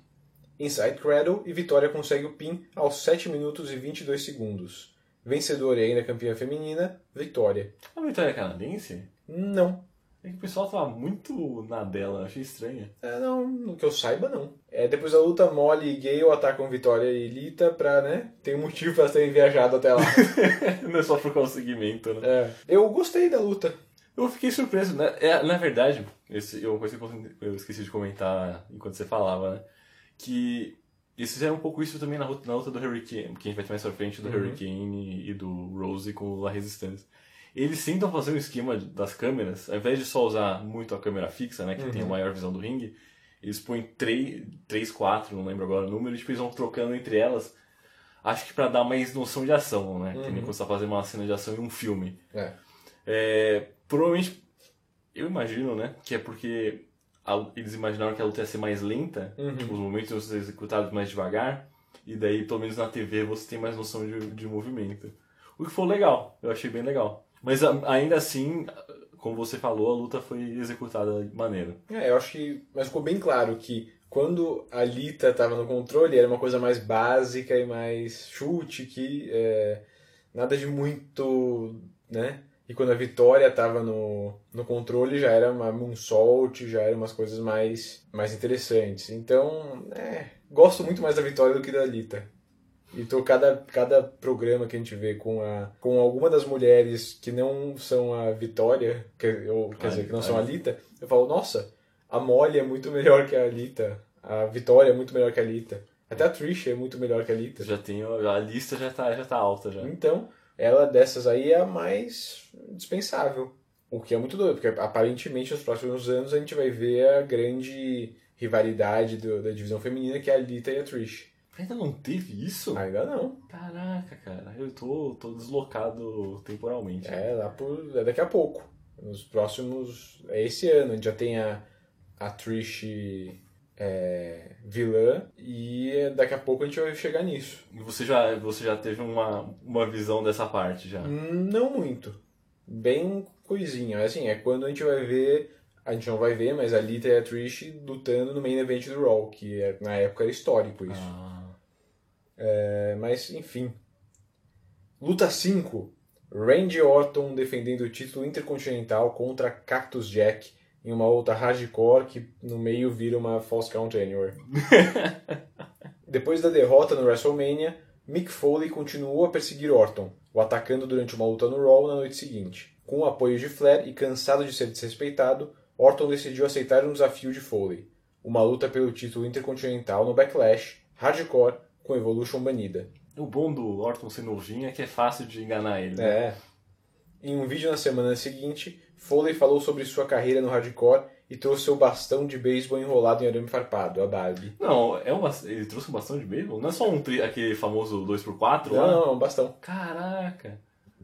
S3: Inside Cradle e Vitória consegue o pin aos 7 minutos e 22 segundos. Vencedora e ainda campeã feminina, Vitória.
S4: A Victoria é canadense?
S3: Não.
S4: É que o pessoal tava muito na dela, achei estranho.
S3: É, não, no que eu saiba, não. É, depois da luta, Molly e Gale atacam Vitória e Lita pra, né? Tem um motivo pra elas terem viajado até lá.
S4: Não é só por segmento, né?
S3: É. Eu gostei da luta.
S4: Eu fiquei surpreso, né? É, na verdade, esse, eu- eu esqueci de comentar enquanto você falava, né? Que eles fizeram um pouco isso também na, luta- na luta do Hurricane, que a gente vai ter mais pra frente, do Hurricane e do Rose com a Resistência. Eles tentam fazer um esquema das câmeras, ao invés de só usar muito a câmera fixa, né? Que tem a maior visão do ringue, eles põem 3, 3 4, não lembro agora o número, e tipo, eles vão trocando entre elas. Acho que pra dar mais noção de ação, né? Que nem quando você tá fazendo uma cena de ação em um filme.
S3: É.
S4: É, provavelmente, eu imagino, né, que é porque eles imaginaram que a luta ia ser mais lenta, tipo, os momentos iam ser executados mais devagar, e daí, pelo menos na TV, você tem mais noção de, de movimento. O que foi legal, eu achei bem legal. Mas ainda assim, como você falou, a luta foi executada de maneira.
S3: É, eu acho que. Mas ficou bem claro que quando a Lita estava no controle era uma coisa mais básica e mais chute, que é, nada de muito. né? E quando a Vitória estava no, no controle já era uma moonsault, já eram umas coisas mais, mais interessantes. Então, é, gosto muito mais da Vitória do que da Lita. E tô cada, cada programa que a gente vê com, a, com alguma das mulheres que não são a Vitória, que, ou, quer dizer, que não são a Lita, eu falo, nossa, a Molly é muito melhor que a Lita, a Vitória é muito melhor que a Lita, até a Trish é muito melhor que a Lita.
S4: Já tem, a lista já tá, já tá alta já.
S3: Então, ela dessas aí é a mais dispensável. O que é muito doido, porque aparentemente nos próximos anos a gente vai ver a grande rivalidade do- da divisão feminina, que é a Lita e a Trish.
S4: Ainda não teve isso?
S3: Ainda não.
S4: Caraca, cara, eu tô, tô deslocado temporalmente.
S3: É, lá por. É daqui a pouco. Nos próximos. É esse ano. A gente já tem a, a Trish é, vilã e daqui a pouco a gente vai chegar nisso.
S4: E você já, você já teve uma, uma visão dessa parte já?
S3: Não muito. Bem coisinha. Assim, é quando a gente vai ver. A gente não vai ver, mas a Lita e a Trish lutando no main event do Raw, que é- na época era histórico isso.
S4: Ah,
S3: É, mas, enfim. Luta 5. Randy Orton defendendo o título intercontinental contra Cactus Jack em uma luta hardcore que no meio vira uma False Count Anywhere. Depois da derrota no WrestleMania, Mick Foley continuou a perseguir Orton, o atacando durante uma luta no Raw na noite seguinte. Com o apoio de Flair e cansado de ser desrespeitado, Orton decidiu aceitar um desafio de Foley, uma luta pelo título intercontinental no Backlash, hardcore, com Evolution banida.
S4: o bom do Orton ser novinho é que é fácil de enganar ele. né?
S3: É. Em um vídeo na semana seguinte, Foley falou sobre sua carreira no hardcore e trouxe seu bastão de beisebol enrolado em arame farpado, a Barbie.
S4: Não, é uma, ele trouxe um bastão de beisebol? Não é só um tri- aquele famoso 2x4
S3: Não,
S4: lá?
S3: não, é um bastão.
S4: Caraca.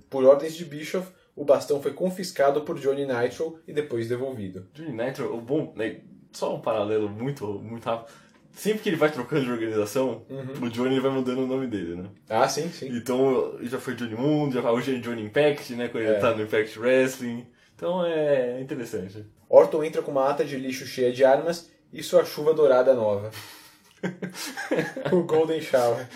S3: Por ordens de Bischoff, o bastão foi confiscado por Johnny Nitro e depois devolvido.
S4: Johnny Nitro, o bom, né, só um paralelo muito, muito rápido. Sempre que ele vai trocando de organização,
S3: Uhum.
S4: o Johnny vai mudando o nome dele, né?
S3: Ah, sim, sim.
S4: Então, já foi Johnny Moon, já, hoje é Johnny Impact, né? Quando
S3: É.
S4: ele tá no Impact Wrestling. Então é interessante.
S3: Orton entra com uma ata de lixo cheia de armas e sua chuva dourada nova. o Golden Shower.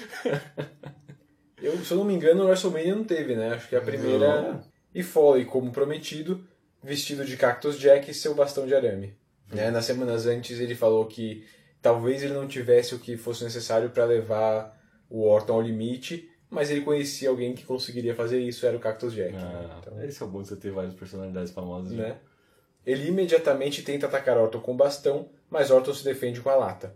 S3: Eu, se eu não me engano, o WrestleMania não teve, né? Acho que a primeira.
S4: Não.
S3: E Foley, como prometido, vestido de Cactus Jack e seu bastão de arame. Né? Nas semanas antes ele falou que talvez ele não tivesse o que fosse necessário para levar o Orton ao limite, mas ele conhecia alguém que conseguiria fazer isso, era o Cactus Jack. né?
S4: Ah,
S3: Então,
S4: Esse é o bom de você ter várias personalidades famosas. né?
S3: né? Ele imediatamente tenta atacar Orton com o bastão, mas Orton se defende com a lata.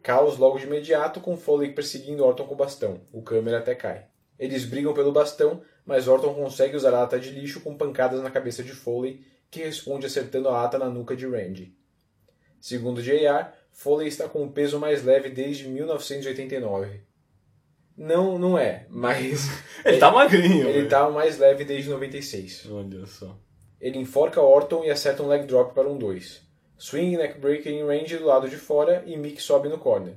S3: Caos logo de imediato, com Foley perseguindo Orton com o bastão. O câmera até cai. Eles brigam pelo bastão, mas Orton consegue usar a lata de lixo com pancadas na cabeça de Foley, que responde acertando a lata na nuca de Randy. Segundo JR, Foley está com o peso mais leve desde 1989. Não, não é, mas
S4: Ele tá magrinho.
S3: ele está mais leve desde 96.
S4: Olha só.
S3: Ele enforca Orton e acerta um leg drop para um 2. Swing neckbreaker em range do lado de fora e Mick sobe no corner.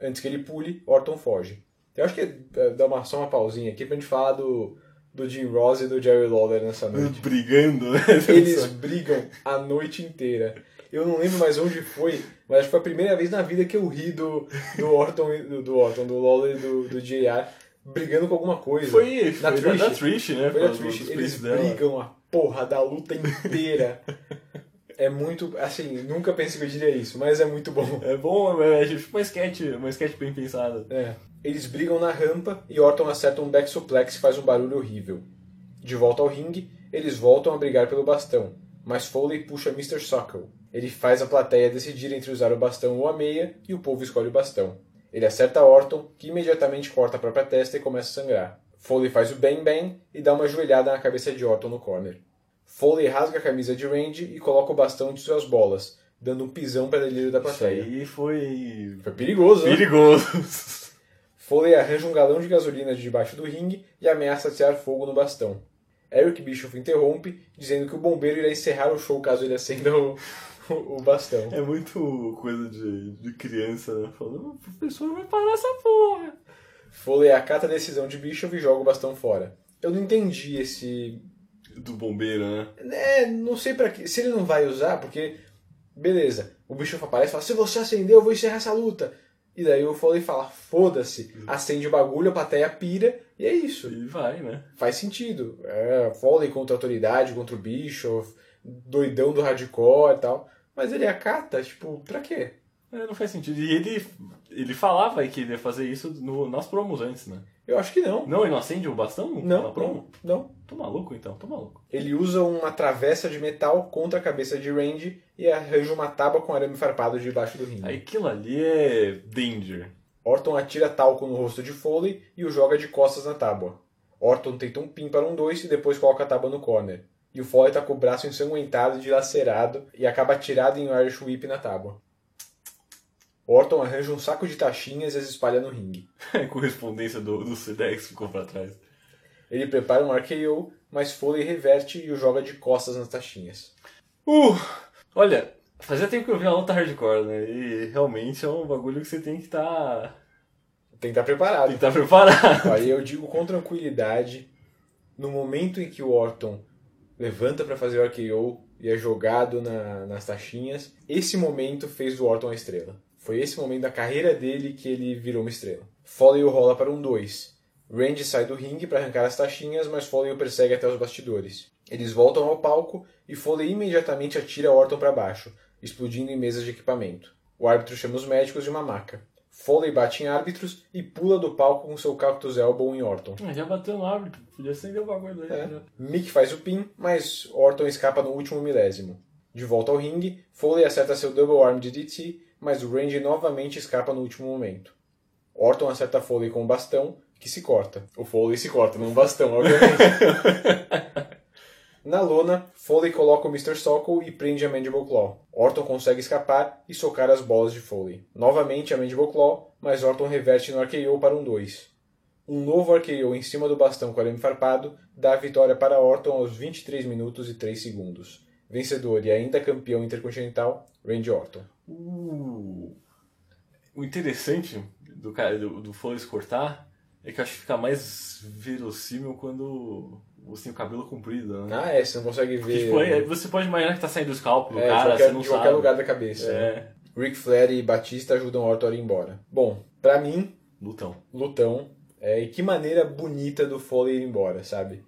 S3: Antes que ele pule, Orton foge. Eu acho que é, dá uma, só uma pausinha aqui pra gente falar do, do Jim Ross e do Jerry Lawler nessa noite.
S4: Brigando, né?
S3: Eles brigam a noite inteira. Eu não lembro mais onde foi, mas acho que foi a primeira vez na vida que eu ri do, do Orton, e- do, do Orton, do Lawler e do, do JR brigando com alguma coisa.
S4: Foi,
S3: na
S4: foi
S3: Trish.
S4: da Trish, né?
S3: Foi a
S4: Dos-
S3: Trish. Eles
S4: peitos dela.
S3: brigam a porra da luta inteira. é muito. Assim, nunca pensei que eu diria isso, mas é muito bom.
S4: É bom, é tipo uma sketch, uma sketch bem pensada.
S3: É. Eles brigam na rampa e Orton acerta um back suplex que faz um barulho horrível. De volta ao ringue, eles voltam a brigar pelo bastão, mas Foley puxa Mr. Suckle. Ele faz a plateia decidir entre usar o bastão ou a meia e o povo escolhe o bastão. Ele acerta Orton, que imediatamente corta a própria testa e começa a sangrar. Foley faz o bang bang e dá uma joelhada na cabeça de Orton no corner. Foley rasga a camisa de Randy e coloca o bastão de suas bolas, dando um pisão para delírio da
S4: Isso
S3: plateia.
S4: aí foi.
S3: Foi perigoso, né?
S4: perigoso.
S3: Foley arranja um galão de gasolina de debaixo do ringue e ameaça atear fogo no bastão. Eric Bischoff interrompe, dizendo que o bombeiro irá encerrar o show caso ele acenda o, o, o bastão.
S4: É muito coisa de, de criança, né? Falando, o professor vai parar essa porra.
S3: Foley acata a decisão de Bischoff e joga o bastão fora. Eu não entendi esse.
S4: Do bombeiro, né?
S3: É, não sei pra quê. Se ele não vai usar, porque. Beleza, o Bischoff aparece e fala: Se você acender, eu vou encerrar essa luta. E daí o Foley fala: Foda-se, acende o bagulho, a plateia pira, e é isso.
S4: E vai, né?
S3: Faz sentido. É, Foley contra a autoridade, contra o Bischoff, doidão do hardcore e tal. Mas ele acata, tipo, pra quê?
S4: É, não faz sentido. E ele, ele falava que ele ia fazer isso no, nas promos antes, né?
S3: Eu acho que não.
S4: Não, ele não acende o bastão
S3: Não,
S4: na promo?
S3: não, não.
S4: Tô maluco então, tô maluco.
S3: Ele usa uma travessa de metal contra a cabeça de Randy e arranja uma tábua com arame farpado debaixo do ringue.
S4: Aquilo ali é Danger.
S3: Orton atira talco no rosto de Foley e o joga de costas na tábua. Orton tenta um pin para um 2 e depois coloca a tábua no corner. E o Foley tá com o braço ensanguentado e dilacerado e acaba atirado em um Irish Whip na tábua. Orton arranja um saco de taxinhas e as espalha no ringue.
S4: A correspondência do, do Sedex ficou pra trás.
S3: Ele prepara um RKO, mas Foley reverte e o joga de costas nas taxinhas.
S4: Uh! Olha, fazia tempo que eu vi a luta hardcore, né? E realmente é um bagulho que você tem que estar.
S3: Tem que estar preparado.
S4: Tem que estar preparado.
S3: Aí eu digo com tranquilidade, no momento em que o Orton levanta para fazer o RKO e é jogado na- nas taxinhas, esse momento fez do Orton a estrela. Foi esse momento da carreira dele que ele virou uma estrela. Foley o rola para um 2. Randy sai do ringue para arrancar as taxinhas, mas Foley o persegue até os bastidores. Eles voltam ao palco e Foley imediatamente atira Orton para baixo, explodindo em mesas de equipamento. O árbitro chama os médicos de uma maca. Foley bate em árbitros e pula do palco com seu cactus elbow em Orton.
S4: Ah, Já bateu no árbitro, podia acender o bagulho aí.
S3: É.
S4: já.
S3: Mick faz o pin, mas Orton escapa no último milésimo. De volta ao ringue, Foley acerta seu double arm de DT, mas o Randy novamente escapa no último momento. Orton acerta Foley com um bastão, que se corta. O Foley se corta, não um bastão, obviamente. Na lona, Foley coloca o Mr. Sockle e prende a Mandible Claw. Orton consegue escapar e socar as bolas de Foley. Novamente a Mandible Claw, mas Orton reverte no RKO para um 2. Um novo RKO em cima do bastão com arame farpado dá a vitória para Orton aos 23 minutos e 3 segundos. Vencedor e ainda campeão intercontinental, Randy Orton.
S4: O interessante do, do, do se cortar é que eu acho que fica mais verossímil quando você tem o cabelo comprido, né?
S3: Ah, é, você não consegue
S4: Porque,
S3: ver.
S4: tipo, aí você pode imaginar que tá saindo o scalpo do
S3: É,
S4: cara,
S3: qualquer,
S4: você não
S3: de qualquer
S4: sabe.
S3: lugar da cabeça. né?
S4: É,
S3: Ric Flair e Batista ajudam Orton a ir embora. Bom, pra mim,
S4: lutão.
S3: lutão. É, e que maneira bonita do Foley ir embora, sabe?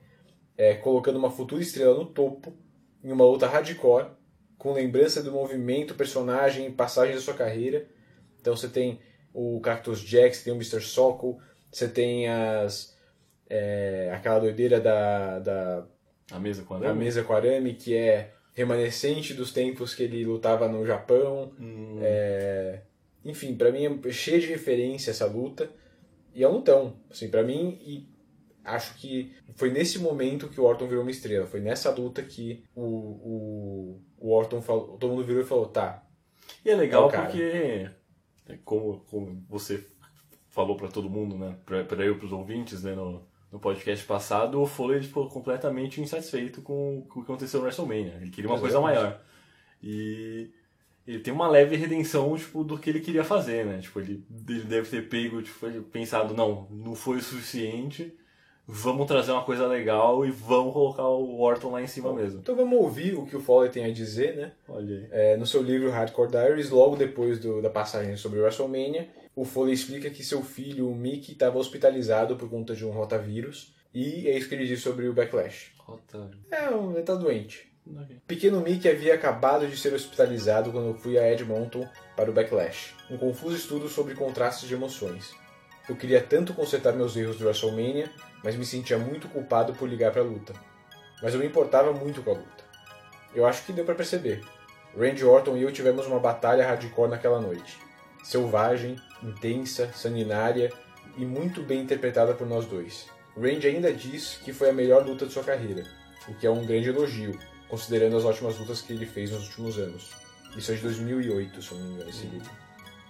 S3: É, colocando uma futura estrela no topo, em uma luta hardcore, com lembrança do movimento, personagem e passagem da sua carreira. Então você tem o Cactus Jack, você tem o Mr. Sockle, você tem as. é, aquela doideira da, da
S4: A mesa com a
S3: a mesa com arame, que é remanescente dos tempos que ele lutava no Japão.
S4: Hum.
S3: É, Enfim, pra mim é cheia de referência essa luta. E é um lutão, assim, pra mim. E acho que foi nesse momento que o Orton virou uma estrela. Foi nessa luta que o, o, o Orton falou, todo mundo virou e falou, tá,
S4: E é legal
S3: É
S4: porque, é, como, como você falou pra todo mundo, né, pra, pra eu e pros ouvintes, né, no, no podcast passado, o Foley ficou completamente insatisfeito com, com o que aconteceu no WrestleMania. Ele queria uma coisa
S3: Exatamente.
S4: maior. E ele tem uma leve redenção, tipo, do que ele queria fazer, né? Tipo, ele, ele deve ter pego, tipo, pensado, não, não foi o suficiente, vamos trazer uma coisa legal e vamos colocar o Orton lá em cima mesmo.
S3: Então vamos ouvir o que o Foley tem a dizer, né?
S4: Olha aí.
S3: É, no seu livro Hardcore Diaries, logo depois do- da passagem sobre o WrestleMania, o Foley explica que seu filho, o Mickey, estava hospitalizado por conta de um rotavírus. E é isso que ele diz sobre o Backlash.
S4: Otário.
S3: É, ele tá doente.
S4: Ok.
S3: Pequeno Mickey havia acabado de ser hospitalizado quando eu fui a Edmonton para o Backlash. Um confuso estudo sobre contrastes de emoções. Eu queria tanto consertar meus erros do WrestleMania, mas me sentia muito culpado por ligar para a luta. Mas eu me importava muito com a luta. Eu acho que deu para perceber. Randy Orton e eu tivemos uma batalha hardcore naquela noite. Selvagem, intensa, sanguinária e muito bem interpretada por nós dois. Randy ainda diz que foi a melhor luta de sua carreira, o que é um grande elogio, considerando as ótimas lutas que ele fez nos últimos anos. Isso é de 2008, se eu não me engano, esse livro.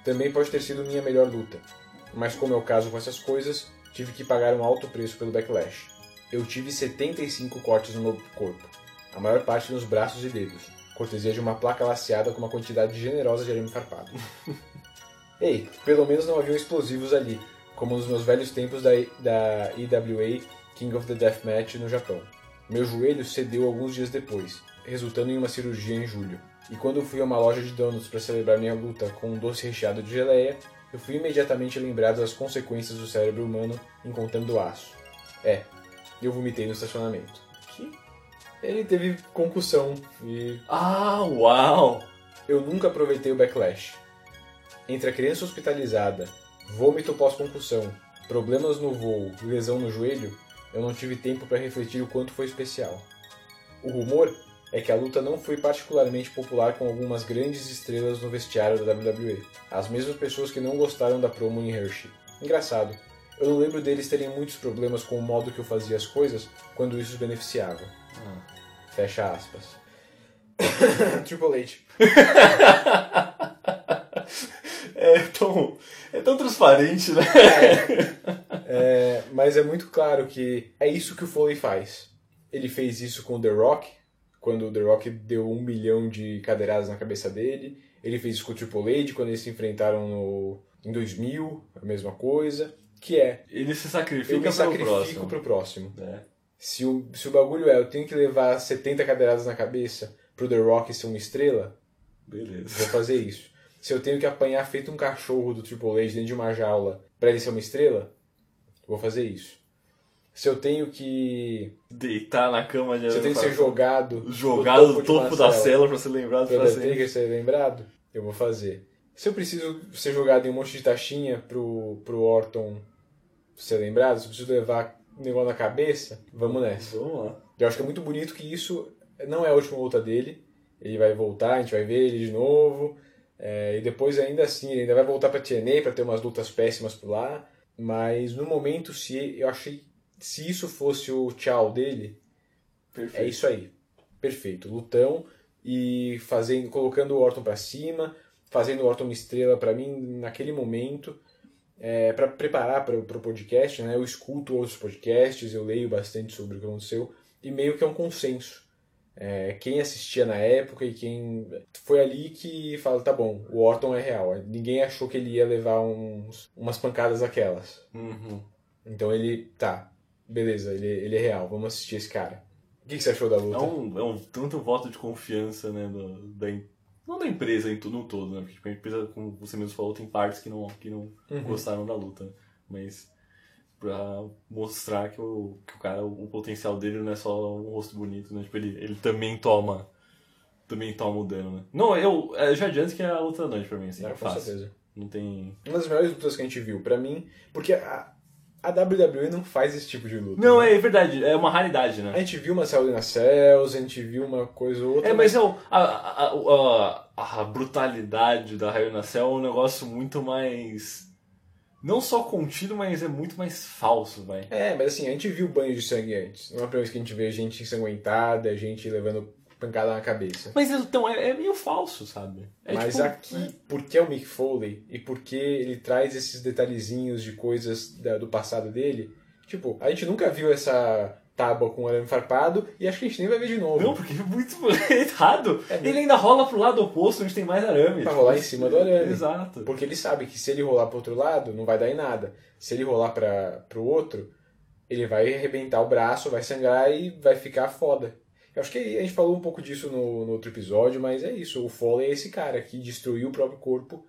S3: Também pode ter sido minha melhor luta, mas como é o caso com essas coisas, tive que pagar um alto preço pelo backlash. Eu tive 75 cortes no meu corpo, a maior parte nos braços e dedos, cortesia de uma placa laceada com uma quantidade generosa de arame farpado. Ei, pelo menos não haviam explosivos ali, como nos meus velhos tempos da, da EWA King of the Deathmatch no Japão. Meu joelho cedeu alguns dias depois, resultando em uma cirurgia em julho. E quando fui a uma loja de donuts para celebrar minha luta com um doce recheado de geleia, eu fui imediatamente lembrado das consequências do cérebro humano encontrando aço. É, eu vomitei no estacionamento.
S4: Que?
S3: Ele teve concussão e
S4: Ah, uau!
S3: eu nunca aproveitei o backlash. Entre a criança hospitalizada, vômito pós-concussão, problemas no voo e lesão no joelho, eu não tive tempo para refletir o quanto foi especial. O rumor é que a luta não foi particularmente popular com algumas grandes estrelas no vestiário da WWE, as mesmas pessoas que não gostaram da promo em Hershey. Engraçado, eu não lembro deles terem muitos problemas com o modo que eu fazia as coisas quando isso os beneficiava. Fecha aspas. Triple H.
S4: É tão, é tão transparente, né?
S3: É, mas é muito claro que é isso que o Foley faz. Ele fez isso com o The Rock, quando o The Rock deu um milhão de cadeiradas na cabeça dele. Ele fez isso com o Triple H, quando eles se enfrentaram no, em 2000, a mesma coisa. Que é,
S4: Ele se
S3: eu
S4: sacrifica
S3: me
S4: pelo
S3: sacrifico
S4: próximo.
S3: pro próximo.
S4: É.
S3: Se o, se o bagulho é, eu tenho que levar 70 cadeiradas na cabeça pro The Rock ser uma estrela, vou
S4: Beleza.
S3: fazer isso. Se eu tenho que apanhar feito um cachorro do Triple H dentro de uma jaula pra ele ser uma estrela, vou fazer isso. Se eu tenho que.
S4: Deitar na cama de
S3: Se eu tenho que ser jogado.
S4: jogado
S3: no
S4: topo
S3: uma
S4: da
S3: cela
S4: pra ser lembrado
S3: Pra
S4: pra
S3: eu ter que ser lembrado, eu vou fazer. Se eu preciso ser jogado em um monte de taxinha pro, pro Orton ser lembrado, se eu preciso levar negócio na cabeça, vamos nessa.
S4: Vamos lá.
S3: Eu acho que é muito bonito que isso não é a última luta dele. Ele vai voltar, a gente vai ver ele de novo. É, e depois, ainda assim, ele ainda vai voltar pra TNA pra ter umas lutas péssimas por lá. Mas no momento, se eu achei. Se isso fosse o tchau dele,
S4: Perfeito.
S3: é isso aí. Perfeito. Lutão e fazendo, colocando o Orton pra cima, fazendo o Orton uma estrela pra mim naquele momento. É, para preparar para o podcast, né? Eu escuto outros podcasts, eu leio bastante sobre o que aconteceu e meio que é um consenso. É, quem assistia na época e quem foi ali que fala, tá bom, o Orton é real. Ninguém achou que ele ia levar uns, umas pancadas daquelas.
S4: Uhum.
S3: Então ele, tá, beleza, ele, ele é real, vamos assistir esse cara. O que, que você achou da luta?
S4: É um, é um tanto voto de confiança, né? da, em- não da empresa em tudo no todo, né? Porque tipo, a empresa, como você mesmo falou, tem partes que não, que não
S3: Uhum.
S4: gostaram da luta. né? Mas pra mostrar que o, que o cara, o potencial dele não é só um rosto bonito, né? Tipo, ele, ele também toma. Também toma o dano, né? Não, eu, eu já adianto que é a luta da noite pra mim, assim,
S3: Ah,
S4: é
S3: com
S4: fácil.
S3: certeza.
S4: Não tem.
S3: Uma das melhores lutas que a gente viu, pra mim, porque a, a WWE não faz esse tipo de luta.
S4: Não,
S3: né?
S4: é verdade, é uma raridade, né?
S3: A gente viu uma Cell na Cells, a gente viu uma coisa ou outra.
S4: É, mas é o, a, a, a, a brutalidade da Raio na Cell é um negócio muito mais. Não só contido, mas é muito mais falso, vai.
S3: É, mas assim, a gente viu banho de sangue antes. Não é a primeira vez que a gente vê gente ensanguentada, gente levando pancada na cabeça.
S4: Mas então, é, é meio falso, sabe? É
S3: Mas
S4: tipo,
S3: aqui, porque é o Mick Foley e porque ele traz esses detalhezinhos de coisas da- do passado dele, tipo, a gente nunca viu essa tábua com arame farpado e acho que a gente nem vai ver de novo.
S4: Não, porque é muito errado.
S3: É
S4: ele ainda rola pro lado oposto, onde tem mais arame.
S3: Pra
S4: tipo,
S3: rolar em cima do arame.
S4: Exato.
S3: Porque ele sabe que se ele rolar pro outro lado, não vai dar em nada. Se ele rolar para pro outro, ele vai arrebentar o braço, vai sangrar e vai ficar foda. Eu acho que a gente falou um pouco disso no, no outro episódio, mas é isso. O Foley é esse cara que destruiu o próprio corpo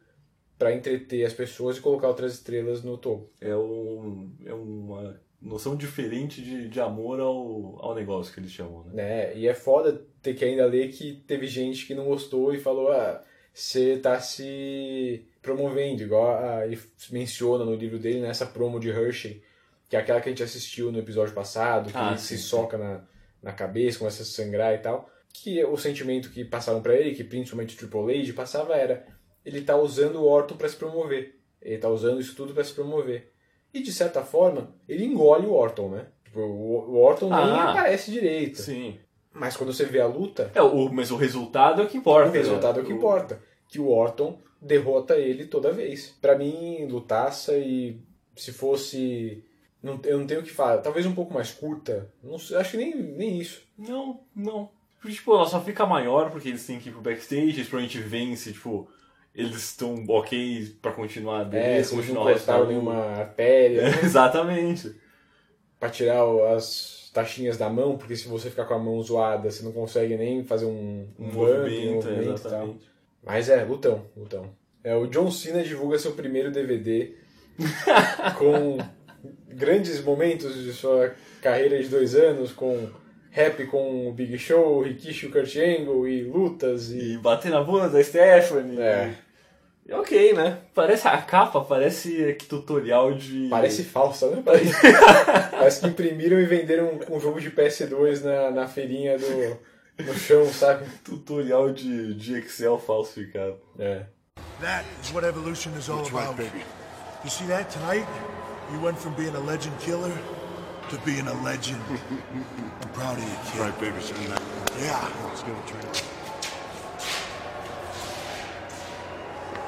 S3: pra entreter as pessoas e colocar outras estrelas no topo.
S4: É, um, é uma noção diferente de, de amor ao, ao negócio que eles chamam, né?
S3: Né? E é foda ter que ainda ler que teve gente que não gostou e falou: ah, você tá se promovendo, igual a, ele menciona no livro dele, nessa promo de Hershey, que é aquela que a gente assistiu no episódio passado, que
S4: Ah,
S3: ele
S4: sim,
S3: se
S4: sim.
S3: soca na, na cabeça, começa a sangrar e tal. Que o sentimento que passaram pra ele, que principalmente o Triple H passava, era: ele tá usando o Orton pra se promover. Ele tá usando isso tudo pra se promover. E de certa forma, ele engole o Orton, né? Tipo, o Orton nem
S4: Ah,
S3: aparece direito.
S4: Sim.
S3: Mas quando você vê a luta,
S4: É, o, mas o resultado é o que importa.
S3: o resultado é o que
S4: né?
S3: importa. Que o Orton derrota ele toda vez. Pra mim, lutaça e se fosse Não, eu não tenho o que falar. Talvez um pouco mais curta. Não sei, acho que nem, nem isso.
S4: Não, não. Porque, tipo, ela só fica maior porque eles têm que ir pro backstage, eles provavelmente vence, tipo, eles estão ok pra continuar,
S3: É,
S4: beleza,
S3: se eles não
S4: continuar
S3: nenhuma artéria. né?
S4: Exatamente.
S3: pra tirar as taxinhas da mão, porque se você ficar com a mão zoada, você não consegue nem fazer um,
S4: Um
S3: bump,
S4: movimento,
S3: um movimento e tal.
S4: exatamente.
S3: Mas é, lutão, lutão. É, o John Cena divulga seu primeiro DVD com grandes momentos de sua carreira de dois anos, com rap com o Big Show, Rikishi o Kurt Angle, e lutas, e...
S4: E bater na bunda da Stephanie.
S3: É.
S4: E ok, né? Parece a capa, parece que tutorial de.
S3: Parece falsa, né? Parece, parece que imprimiram e venderam um, um jogo de PS2 na, na feirinha do, no chão, sabe?
S4: tutorial de, de Excel falsificado.
S3: É.
S5: That is what evolution is all about. You see that tonight? You went from being a legend killer to being a legend. I'm proud of you, kid. Right, baby, Yeah. Let's give it a try.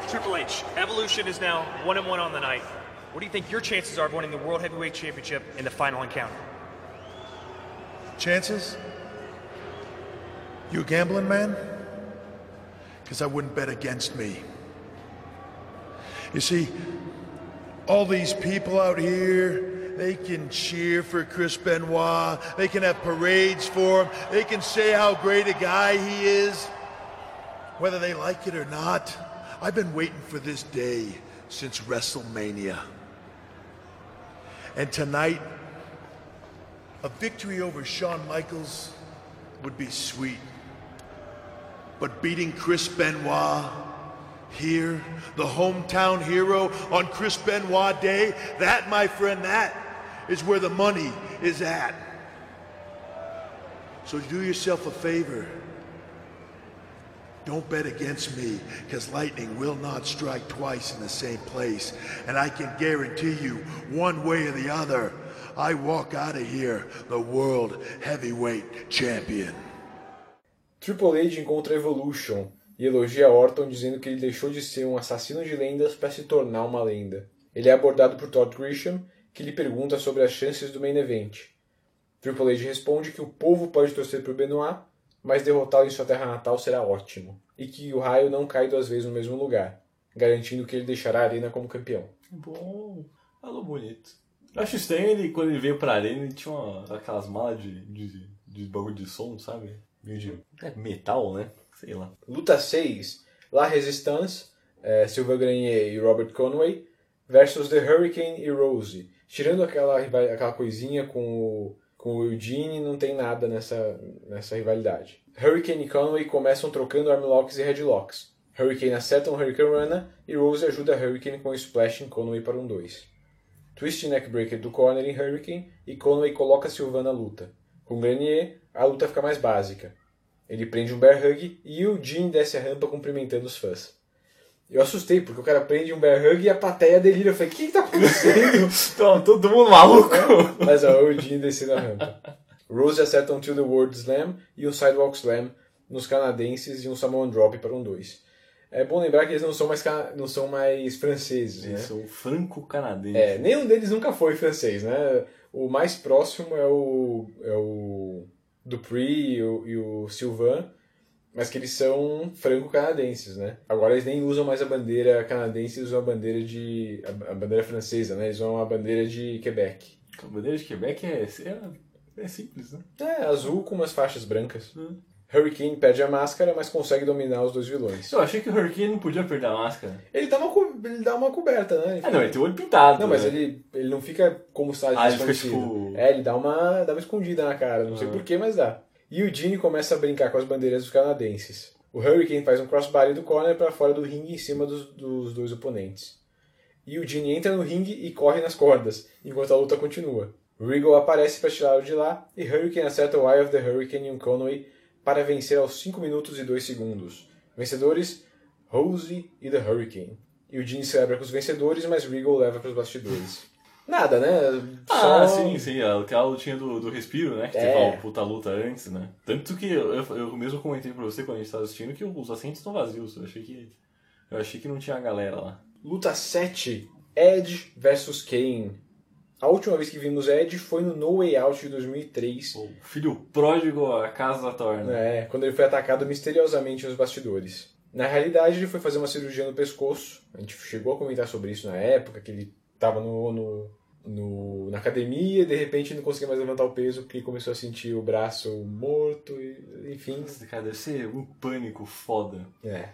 S1: Triple H, Evolution is now one and one on the night. What do you think your chances are of winning the World Heavyweight Championship in the final encounter?
S5: Chances? You a gambling man? Because I wouldn't bet against me. You see, all these people out here, they can cheer for Chris Benoit, they can have parades for him, they can say how great a guy he is. Whether they like it or not, I've been waiting for this day since WrestleMania. And tonight, a victory over Shawn Michaels would be sweet. But beating Chris Benoit here, the hometown hero on Chris Benoit Day, that, my friend, that is where the money is at. So do yourself a favor. Don't bet against me, because lightning will not strike twice in the same place. And I can guarantee you, one way or the other, I walk out of here the World Heavyweight Champion.
S3: Triple H encontra Evolution e elogia Orton dizendo que ele deixou de ser um assassino de lendas para se tornar uma lenda. Ele é abordado por Todd Grisham, que lhe pergunta sobre as chances do main event. Triple H responde que o povo pode torcer por Benoit, mas derrotá-lo em sua terra natal será ótimo, e que o raio não cai duas vezes no mesmo lugar, garantindo que ele deixará a arena como campeão.
S4: Bom, falou bonito. Eu acho estranho ele, quando ele veio pra arena, ele tinha uma, aquelas malas de, de, de bagulho de som, sabe? Meio de é, metal, né? Sei lá.
S3: Luta 6, La Resistance, é, Silva Grenier e Robert Conway, versus The Hurricane e Rose. Tirando aquela, aquela coisinha com o, com o Eugene, não tem nada nessa, nessa rivalidade. Hurricane e Conway começam trocando armlocks e headlocks. Hurricane acerta um Hurricane Rana e Rose ajuda Hurricane com um splash em Conway para um 2. Twist Neckbreaker do Corner em Hurricane e Conway coloca Silva na luta. Com Grenier, a luta fica mais básica. Ele prende um bear hug e o Jean desce a rampa cumprimentando os fãs. Eu assustei, porque o cara prende um bear hug e a plateia delira. Eu falei, o que, que tá acontecendo?
S4: Então, todo mundo maluco.
S3: Mas ó, o Jean descendo a rampa. Rose acerta um To The World Slam e um Sidewalk Slam nos canadenses e um Samoan Drop para um 2. É bom lembrar que eles não são mais, não são mais franceses, né?
S4: Eles são franco-canadense.
S3: É, nenhum deles nunca foi francês, né? O mais próximo é o, é o Dupree e o, e o Sylvain, mas que eles são franco-canadenses, né? Agora eles nem usam mais a bandeira canadense, eles usam a bandeira de a, a bandeira francesa, né? Eles usam a bandeira de Quebec.
S4: A bandeira de Quebec é, é, é simples, né?
S3: É, azul com umas faixas brancas. Hurricane perde a máscara, mas consegue dominar os dois vilões.
S4: Eu achei que o Hurricane não podia perder a máscara.
S3: Ele dá uma, co- ele dá uma coberta, né?
S4: Ah, não, ele tem o olho pintado.
S3: Não, mas
S4: né?
S3: ele, ele não fica como se
S4: Ah, ele fica, tipo-
S3: É, ele dá uma, dá uma escondida na cara, não sei
S4: Ah.
S3: porquê, mas dá. E o Gene começa a brincar com as bandeiras dos canadenses. O Hurricane faz um crossbody do corner para fora do ringue em cima dos, dos dois oponentes. E o Gene entra no ringue e corre nas cordas, enquanto a luta continua. Regal aparece para tirá-lo de lá e Hurricane acerta o Eye of the Hurricane em um Conway para vencer aos 5 minutos e 2 segundos. Vencedores, Rose e The Hurricane. E o Gene celebra com os vencedores, mas Regal leva para os bastidores. Nada, né?
S4: Ah,
S3: Só-
S4: sim, sim. Aquela lutinha do, do respiro, né? Que
S3: É.
S4: teve uma puta luta antes, né? Tanto que eu, eu, eu mesmo comentei pra você quando a gente tava assistindo que os assentos estão vazios. Eu achei que. Eu achei que não tinha a galera lá.
S3: Luta 7. Edge versus Kane. A última vez que vimos Edge foi no No Way Out de 2003,
S4: O filho pródigo a casa torna.
S3: é, quando ele foi atacado misteriosamente nos bastidores. Na realidade, ele foi fazer uma cirurgia no pescoço. A gente chegou a comentar sobre isso na época, que ele estava no, no, no- na academia e de repente não conseguia mais levantar o peso porque ele começou a sentir o braço morto, e, enfim.
S4: Cara deve ser um pânico foda.
S3: É.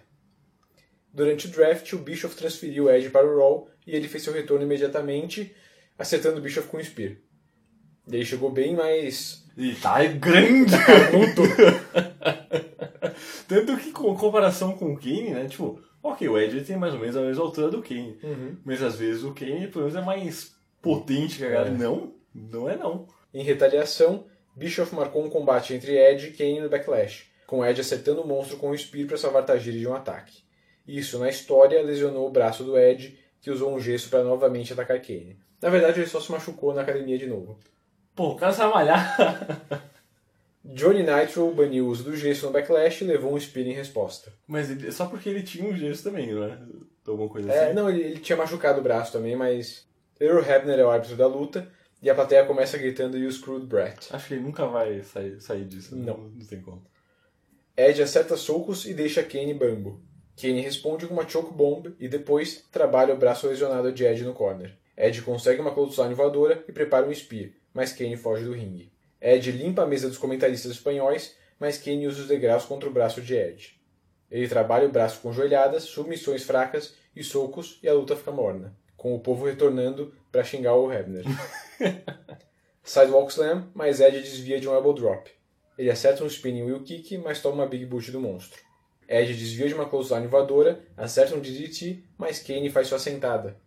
S3: Durante o draft, o Bischoff transferiu o Edge para o Raw e ele fez seu retorno imediatamente, acertando o Bischoff com o Spear. E ele chegou bem mais
S4: E tá grande! Tanto que, com comparação com o Kane, né? Tipo, ok, o Edge tem mais ou menos a mesma altura do Kane. Mas às vezes o Kane, pelo menos, é mais potente que a galera.
S3: É.
S4: Não, não é não.
S3: Em retaliação, Bischoff marcou um combate entre Edge e Kane no Backlash, com Edge acertando o monstro com o Spear para salvar Tajiri de um ataque. Isso, na história, lesionou o braço do Edge, que usou um gesso para novamente atacar Kane. Na verdade, ele só se machucou na academia de novo.
S4: Pô, o cara sabe malhar.
S3: Johnny Nitro baniu o uso do gesso no Backlash e levou um Spear em resposta.
S4: Mas ele- só porque ele tinha um gesso também, não é? Alguma coisa
S3: É,
S4: assim.
S3: não, ele, ele tinha machucado o braço também, mas Earl Hebner é o árbitro da luta e a plateia começa gritando You screwed Brett.
S4: Acho que ele nunca vai sair, sair disso.
S3: Não.
S4: Não tem como.
S3: Edge acerta socos e deixa Kane bambo. Kane responde com uma choke bomb e depois trabalha o braço lesionado de Edge no corner. Edge consegue uma clothesline voadora e prepara um spear, mas Kane foge do ringue. Edge limpa a mesa dos comentaristas espanhóis, mas Kane usa os degraus contra o braço de Edge. Ele trabalha o braço com joelhadas, submissões fracas e socos e a luta fica morna, com o povo retornando para xingar o Hebner. Sidewalk Slam, mas Edge desvia de um elbow drop. Ele acerta um spinning wheel kick, mas toma uma big boot do monstro. Edge desvia de uma clothesline voadora, acerta um DDT, mas Kane faz sua sentada.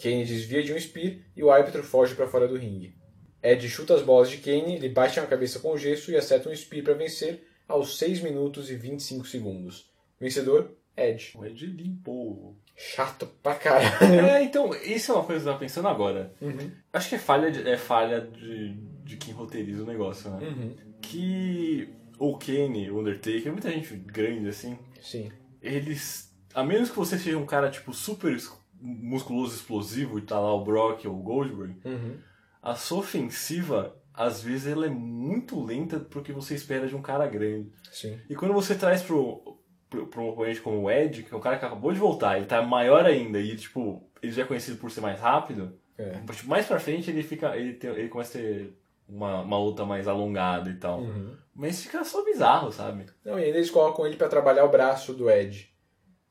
S3: Kane desvia de um spear e o árbitro foge para fora do ringue. Edge chuta as bolas de Kane, ele bate na cabeça com gesso e acerta um spear para vencer aos 6 minutos e 25 segundos. Vencedor, Edge.
S4: O Edge limpou.
S3: Chato pra caralho.
S4: É, então, isso é uma coisa que eu tava pensando agora.
S3: Uhum.
S4: Acho que é falha de, é falha de, de quem roteiriza o negócio, né?
S3: Uhum.
S4: Que o Kane, o Undertaker, muita gente grande assim,
S3: Sim.
S4: eles. A menos que você seja um cara, tipo, super musculoso, explosivo, e tá lá o Brock ou o Goldberg,
S3: Uhum.
S4: a sua ofensiva, às vezes, ela é muito lenta pro que você espera de um cara grande.
S3: Sim.
S4: E quando você traz pro, pro, pro um oponente como o Ed, que é um cara que acabou de voltar, ele tá maior ainda, e, tipo, ele já é conhecido por ser mais rápido,
S3: É.
S4: tipo, mais pra frente ele fica. Ele, tem, ele começa a ter uma, uma luta mais alongada e tal.
S3: Uhum.
S4: Mas fica só bizarro, sabe?
S3: Não, e ainda eles colocam ele pra trabalhar o braço do Edge.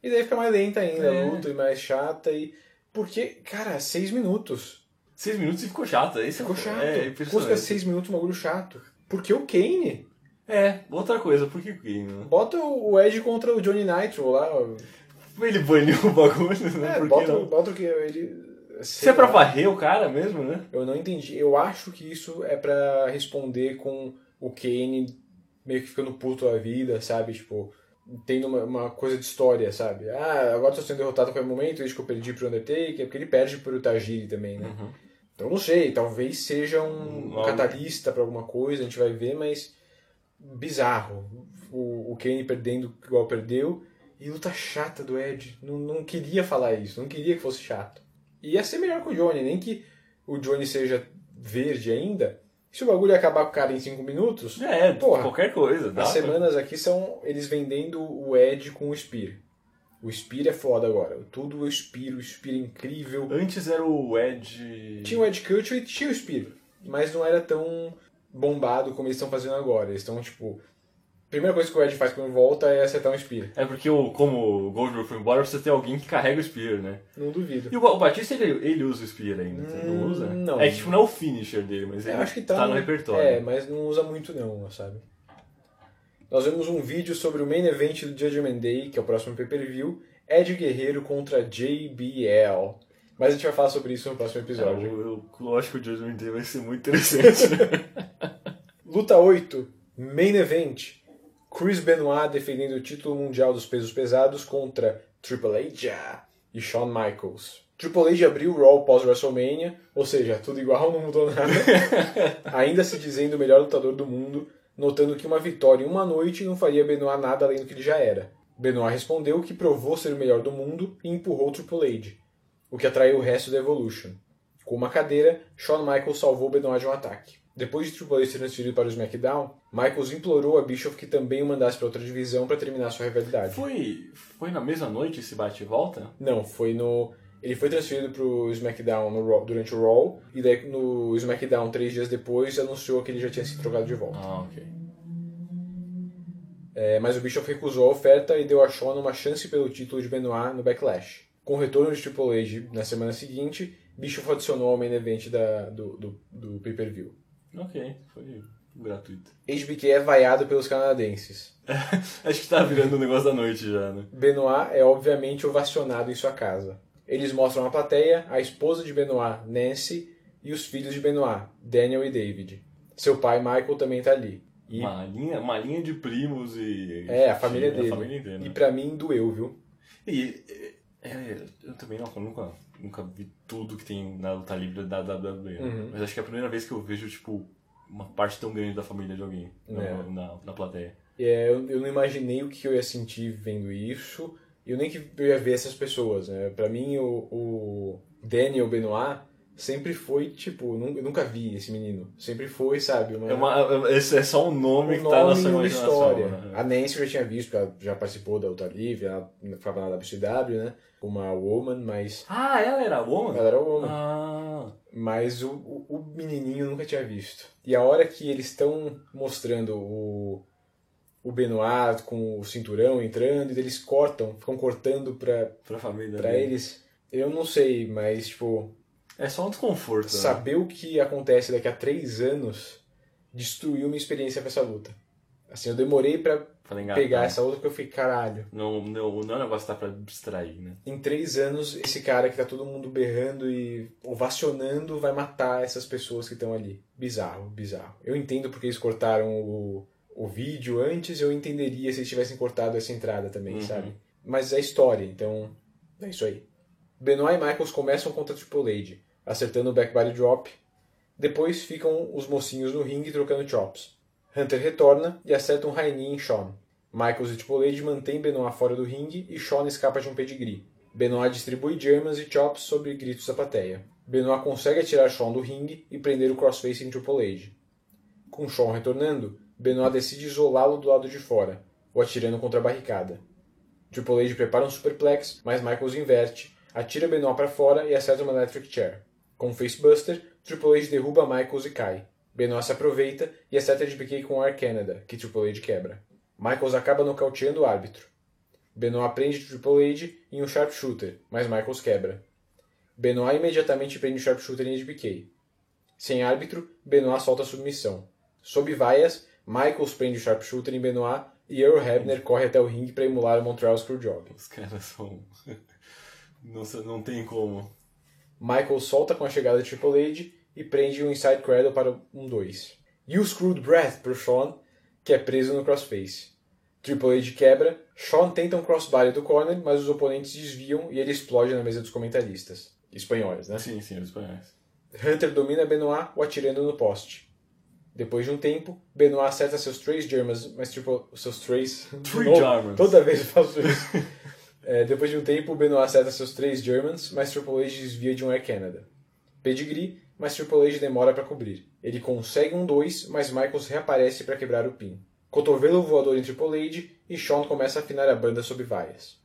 S3: E daí fica mais lenta ainda
S4: É.
S3: a luta e mais chata e. Porque, cara, seis minutos.
S4: Seis minutos e ficou chato. Esse
S3: Ficou chato.
S4: É,
S3: Custa seis minutos um bagulho chato. Porque o Kane
S4: É, outra coisa, por que o Kane, né?
S3: bota o Edge contra o Johnny Nitro lá.
S4: Ele baniu o bagulho, né?
S3: É,
S4: por
S3: bota,
S4: não?
S3: bota o que ele.
S4: Se é pra varrer o cara mesmo, né?
S3: Eu não entendi. Eu acho que isso é pra responder com o Kane meio que ficando puto a vida, sabe? Tipo, tendo uma, uma coisa de história, sabe? Ah, agora tô sendo derrotado a qualquer momento, desde que eu perdi pro Undertaker, porque ele perde pro Tajiri também, né? Então não sei, talvez seja um,
S4: Uhum. Algo-
S3: catalista pra alguma coisa, a gente vai ver, mas bizarro. O, o Kane perdendo igual perdeu e luta chata do Ed. Não, não queria falar isso, não queria que fosse chato. E ia ser melhor que o Johnny, nem que o Johnny seja verde ainda. Se o bagulho acabar com o cara em 5 minutos,
S4: É,
S3: Porra,
S4: qualquer coisa. Dá
S3: as
S4: pra-
S3: semanas aqui são eles vendendo o Ed com o Spear. O Spear é foda agora. Tudo o Spear, o Spear é incrível.
S4: Antes era o Ed.
S3: Tinha o Ed Culture e tinha o Spear. Mas não era tão bombado como eles estão fazendo agora. Eles estão, tipo... A primeira coisa que o Ed faz quando volta é acertar um Spear.
S4: É porque, o, como o Goldberg foi embora, precisa ter alguém que carrega o Spear, né?
S3: Não duvido.
S4: E o, o Batista, ele, ele usa o Spear ainda, você não
S3: Hum,
S4: usa?
S3: não.
S4: É que tipo, não é o finisher dele, mas ele
S3: Eu acho que tá,
S4: no, repertório.
S3: É, mas não usa muito não, sabe? Nós vemos um vídeo sobre o main event do Judgment Day, que é o próximo pay-per-view, Ed Guerreiro contra JBL. Mas a gente vai falar sobre isso no próximo
S4: É,
S3: episódio.
S4: eu, eu acho que o Judgment Day vai ser muito interessante.
S3: Luta 8, Main Event. Chris Benoit defendendo o título mundial dos pesos pesados contra Triple H e Shawn Michaels. Triple H abriu o Raw pós-WrestleMania, ou seja, tudo igual, não mudou nada. Ainda se dizendo o melhor lutador do mundo, notando que uma vitória em uma noite não faria Benoit nada além do que ele já era. Benoit respondeu que provou ser o melhor do mundo e empurrou Triple H, o que atraiu o resto da Evolution. Com uma cadeira, Shawn Michaels salvou Benoit de um ataque. Depois de Triple H ser transferido para o SmackDown, Michaels implorou a Bischoff que também o mandasse para outra divisão para terminar sua rivalidade.
S4: Foi, foi na mesma noite esse bate e volta?
S3: Não, foi no. Ele foi transferido para o SmackDown no durante o Raw, e daí no SmackDown, três dias depois, anunciou que ele já tinha sido trocado de volta.
S4: Ah, ok.
S3: É, mas o Bischoff recusou a oferta e deu a Shawn uma chance pelo título de Benoit no Backlash. Com o retorno de Triple H na semana seguinte, Bischoff adicionou ao main event da, do, do, do pay-per-view.
S4: Ok, foi gratuito.
S3: HBK é vaiado pelos canadenses.
S4: Acho que tá virando o negócio da noite já, né?
S3: Benoit é obviamente ovacionado em sua casa. Eles mostram à plateia a esposa de Benoit, Nancy, e os filhos de Benoit, Daniel e David. Seu pai, Michael, também tá ali. E
S4: Uma linha, uma linha de primos e.
S3: é, a família
S4: Sim,
S3: dele.
S4: A família inteira.
S3: E pra mim doeu, viu?
S4: E é, eu também não, nunca, nunca vi tudo que tem na luta livre da WWE.
S3: Uhum.
S4: Mas acho que é a primeira vez que eu vejo, tipo, uma parte tão grande da família de alguém
S3: É.
S4: na, na plateia.
S3: É, eu, eu não imaginei o que eu ia sentir vendo isso. E eu nem que eu ia ver essas pessoas, né? Pra mim, o, o Daniel Benoit sempre foi, tipo, eu nunca vi esse menino. Sempre foi, sabe? Uma,
S4: É, uma, é, esse é só um nome
S3: um
S4: que tá na
S3: nome
S4: sua imaginação.
S3: história.
S4: né?
S3: A Nancy eu já tinha visto, porque ela já participou da Luta Livre, ela ficava na WCW, né? Uma woman, mas
S4: Ah, ela era woman?
S3: ela era woman.
S4: Ah,
S3: Mas o, o, o menininho eu nunca tinha visto. E a hora que eles estão mostrando o, o Benoit com o cinturão entrando, e eles cortam, ficam cortando pra,
S4: pra família.
S3: pra
S4: dele.
S3: eles. Eu não sei, mas, tipo,
S4: É só um desconforto. né?
S3: saber o que acontece daqui a três anos destruiu minha experiência com essa luta. Assim, eu demorei
S4: engatar.
S3: pegar essa outra porque eu fiquei, caralho.
S4: Não, não, não é um negócio que dá pra distrair, né?
S3: Em três anos, esse cara que tá todo mundo berrando e ovacionando vai matar essas pessoas que estão ali. Bizarro, bizarro. Eu entendo porque eles cortaram o, o vídeo antes, eu entenderia se eles tivessem cortado essa entrada também,
S4: Uhum.
S3: sabe? Mas é história, então é isso aí. Benoit e Michaels começam contra Triple H, acertando o back body drop. Depois ficam os mocinhos no ringue trocando chops. Hunter retorna e acerta um knee em Shawn. Michaels e Triple H mantêm Benoit fora do ringue e Shawn escapa de um pedigree. Benoit distribui Germans e chops sobre gritos da plateia. Benoit consegue atirar Shawn do ringue e prender o crossface em Triple H. Com Shawn retornando, Benoit decide isolá-lo do lado de fora, o atirando contra a barricada. Triple H prepara um superplex, mas Michaels inverte, atira Benoit para fora e acerta uma electric chair. Com facebuster, Triple H derruba Michaels e cai. Benoit se aproveita e acerta de BK com o Air Canada, que Triple H quebra. Michaels acaba nocauteando o árbitro. Benoit prende Triple H em um sharpshooter, mas Michaels quebra. Benoit imediatamente prende o sharpshooter em HBK. Sem árbitro, Benoit solta a submissão. Sob vaias, Michaels prende o sharpshooter em Benoit e Earl Hebner corre até o ringue para emular o Montreal Screwjob.
S4: Os caras são. não tem como.
S3: Michael solta com a chegada de Triple H e prende um Inside Cradle para um 2. E o Screwed Breath para o Shawn, que é preso no crossface. Triple H quebra, Shawn tenta um crossbody do corner, mas os oponentes desviam e ele explode na mesa dos comentaristas. Espanhóis, né?
S4: Sim, sim, os espanhóis.
S3: Hunter domina Benoit, o atirando no poste. Depois de um tempo, Benoit acerta seus três Germans, mas tipo, seus três...
S4: Three Germans.
S3: Toda vez eu faço isso. É, depois de um tempo, Benoit acerta seus três Germans, mas Triple H desvia de um Air Canada. Pedigree, mas Triple H demora para cobrir. Ele consegue um 2, mas Michaels reaparece para quebrar o pin. Cotovelo voador em Triple H e Shawn começa a afinar a banda sob vaias.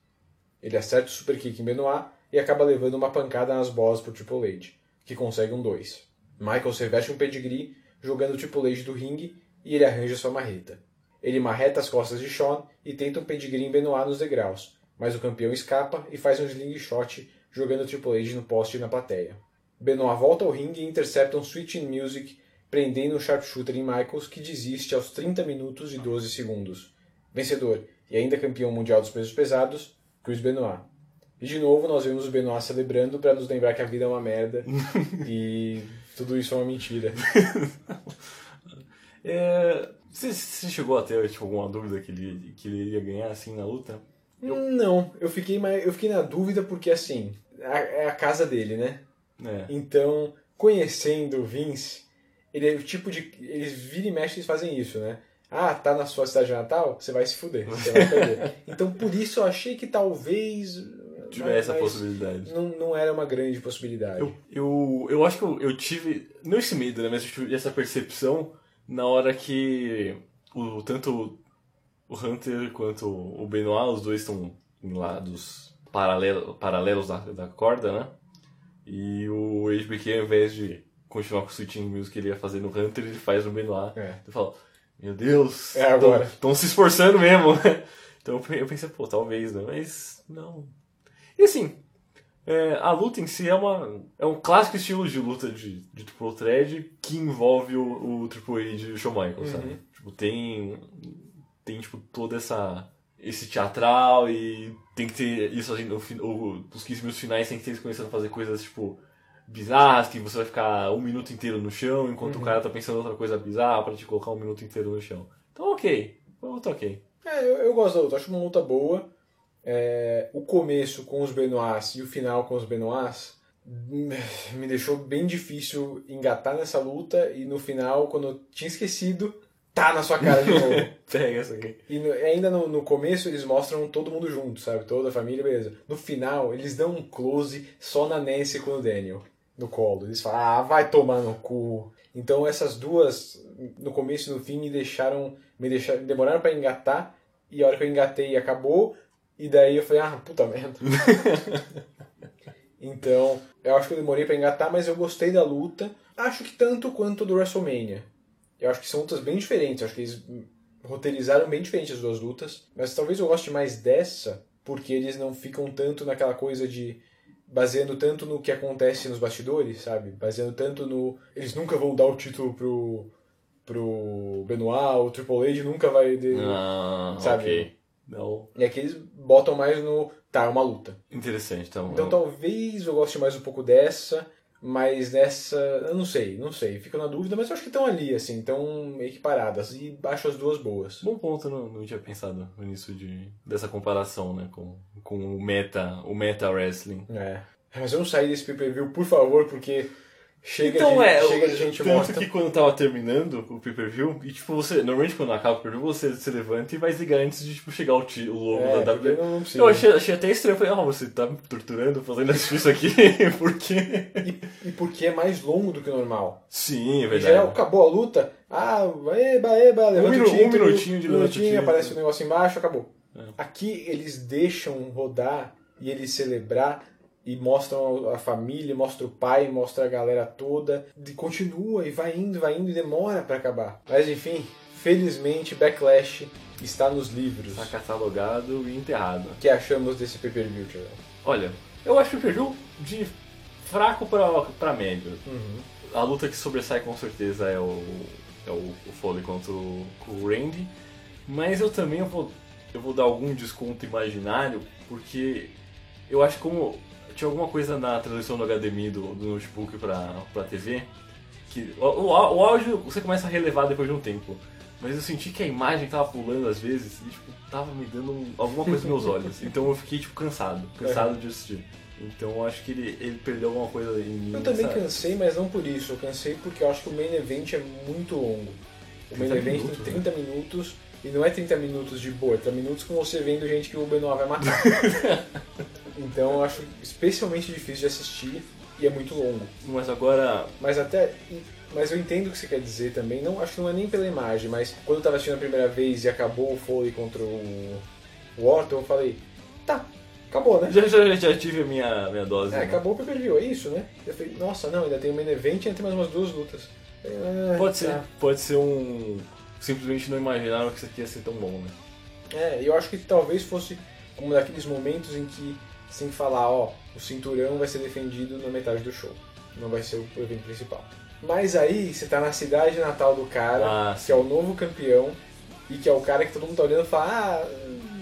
S3: Ele acerta o super kick em Benoit e acaba levando uma pancada nas bolas por Triple H, que consegue um 2. Michaels reveste um pedigree, jogando o Triple H do ringue e ele arranja sua marreta. Ele marreta as costas de Shawn e tenta um pedigree em Benoit nos degraus, mas o campeão escapa e faz um slingshot jogando o Triple H no poste e na plateia. Benoit volta ao ringue e intercepta um Switch in Music, prendendo um sharpshooter em Michaels que desiste aos 30 minutos e 12 segundos. Vencedor e ainda campeão mundial dos pesos pesados, Chris Benoit. E de novo nós vemos o Benoit celebrando para nos lembrar que a vida é uma merda e tudo isso é uma mentira.
S4: É, você, você chegou a ter tipo, alguma dúvida que ele, que ele iria ganhar assim na luta?
S3: Não, eu fiquei, mais, eu fiquei na dúvida porque assim, a- é a casa dele, né?
S4: É.
S3: Então, conhecendo o Vince, ele é o tipo de. Eles viram e mexem eles fazem isso, né? Ah, tá na sua cidade natal? Você vai se fuder, você vai perder. Então, por isso eu achei que talvez.
S4: tivesse essa possibilidade.
S3: Não, não era uma grande possibilidade.
S4: Eu, eu, eu acho que eu, eu tive, não esse medo, né, mas eu tive essa percepção na hora que o, tanto o Hunter quanto o Benoit, os dois estão em lados paralelo, paralelos da, da corda, né? E o HBK, ao invés de continuar com o switching music que ele ia fazer no Hunter, ele faz no Benoit.
S3: É.
S4: Eu falo, meu Deus,
S3: É agora.
S4: estão se esforçando mesmo. então eu pensei, pô, talvez, né? Mas não. E assim, é, a luta em si é, uma, é um clássico estilo de luta de, de Triple Thread que envolve o, o Triple A de Shawn Michaels, sabe? Tipo, tem, tem tipo, toda essa esse teatral e tem que ter isso assim, no, fin- o, os 15 minutos finais tem que ter eles começando a fazer coisas tipo bizarras, que você vai ficar um minuto inteiro no chão enquanto o cara tá pensando outra coisa bizarra pra te colocar um minuto inteiro no chão. Então ok, foi uma luta ok.
S3: É, eu, eu gosto da luta, acho uma luta boa. É, o começo com os Benoits e o final com os Benoits me deixou bem difícil engatar nessa luta e no final, quando eu tinha esquecido, tá na sua cara de novo.
S4: Pega essa aqui.
S3: E no- ainda no, no começo eles mostram todo mundo junto, sabe? Toda a família, beleza. No final, eles dão um close só na Nancy com o Daniel, no colo. Eles falam, ah, vai tomar no cu. Então essas duas, no começo e no fim, me deixaram. Me deixaram. Demoraram pra engatar. E a hora que eu engatei acabou. E daí eu falei, ah, puta merda. então, eu acho que eu demorei pra engatar, mas eu gostei da luta. Acho que tanto quanto do WrestleMania. Eu acho que são lutas bem diferentes. Eu acho que eles roteirizaram bem diferente as duas lutas. Mas talvez eu goste mais dessa, porque eles não ficam tanto naquela coisa de. baseando tanto no que acontece nos bastidores, sabe? Baseando tanto no. Eles nunca vão dar o título pro. pro Benoit, o Triple H nunca vai. de-
S4: Ah,
S3: Sabe?
S4: ok. Não.
S3: E aqui eles botam mais no. Tá, é uma luta.
S4: Interessante, então.
S3: Então
S4: eu-
S3: talvez eu goste mais um pouco dessa, mas nessa. Eu não sei, não sei. Fico na dúvida, mas eu acho que estão ali, assim, estão equiparadas. E acho as duas boas.
S4: Bom ponto, não, não tinha pensado nisso de, dessa comparação, né, com, com o meta, o meta wrestling.
S3: É. Mas não saí desse pay-per-view, por favor, porque chega,
S4: Então
S3: de,
S4: é,
S3: chega de gente
S4: tanto
S3: morta.
S4: que quando tava terminando o pay-per-view, e tipo, você, normalmente quando acaba o pay-per-view, você se levanta e vai desligar antes de tipo, chegar o, ti, o logo
S3: É,
S4: da WWE.
S3: precisa.
S4: Eu achei, achei até estranho, eu falei, ah, você tá me torturando fazendo isso aqui, por quê?
S3: E, e porque é mais longo do que o normal.
S4: Sim, é
S3: Em
S4: verdade.
S3: geral, acabou a luta. Ah, eba, eba, levanta
S4: minu-
S3: o
S4: um
S3: título.
S4: minutinho de
S3: um minutinho.
S4: É.
S3: aparece o negócio embaixo, acabou. Aqui eles deixam rodar e eles celebrar e mostram a família, mostra o pai, mostra a galera toda, e continua e vai indo, vai indo e demora pra acabar. Mas enfim, felizmente Backlash está nos livros.
S4: Tá catalogado e enterrado.
S3: O que achamos desse pay-per-view?
S4: Olha, eu acho o pay-per-view de fraco pra, pra médio.
S3: Uhum.
S4: A luta que sobressai com certeza é o, é o, o Foley contra o, o Randy. Mas eu também vou, eu vou dar algum desconto imaginário, porque eu acho que como tinha alguma coisa na transição do HDMI do, do notebook pra, pra TV, que o, o, o áudio você começa a relevar depois de um tempo. Mas eu senti que a imagem tava pulando às vezes e tipo, tava me dando um- alguma coisa nos meus olhos. Então eu fiquei tipo cansado, cansado de assistir. Então eu acho que ele, ele perdeu alguma coisa em mim.
S3: Eu também
S4: nessa-
S3: cansei, mas não por isso. Eu cansei porque eu acho que o main event é muito longo. O main
S4: 30
S3: event
S4: minutos,
S3: tem 30 minutos e não é 30 minutos de boa, é 30 minutos com você vendo gente que o Benoit vai matar. então eu acho especialmente difícil de assistir e é muito longo.
S4: Mas agora
S3: Mas até. Mas eu entendo o que você quer dizer também. Não, acho que não é nem pela imagem, mas quando eu tava assistindo a primeira vez e acabou o Foley contra o Orton, eu falei, tá, acabou, né?
S4: Já, já, já tive a minha, minha dose.
S3: É,
S4: né?
S3: acabou o pay-per-view, é isso, né? Eu falei, nossa, não, ainda tem o main event e ainda tem mais umas duas lutas. É,
S4: Pode ser,
S3: tá.
S4: pode ser um. Simplesmente não imaginaram que isso aqui ia ser tão bom, né?
S3: É, eu acho que talvez fosse um daqueles momentos em que que falar, ó, o cinturão vai ser defendido na metade do show. Não vai ser o evento principal. Mas aí você tá na cidade natal do cara,
S4: Ah,
S3: que é o novo campeão, e que é o cara que todo mundo tá olhando e fala, ah,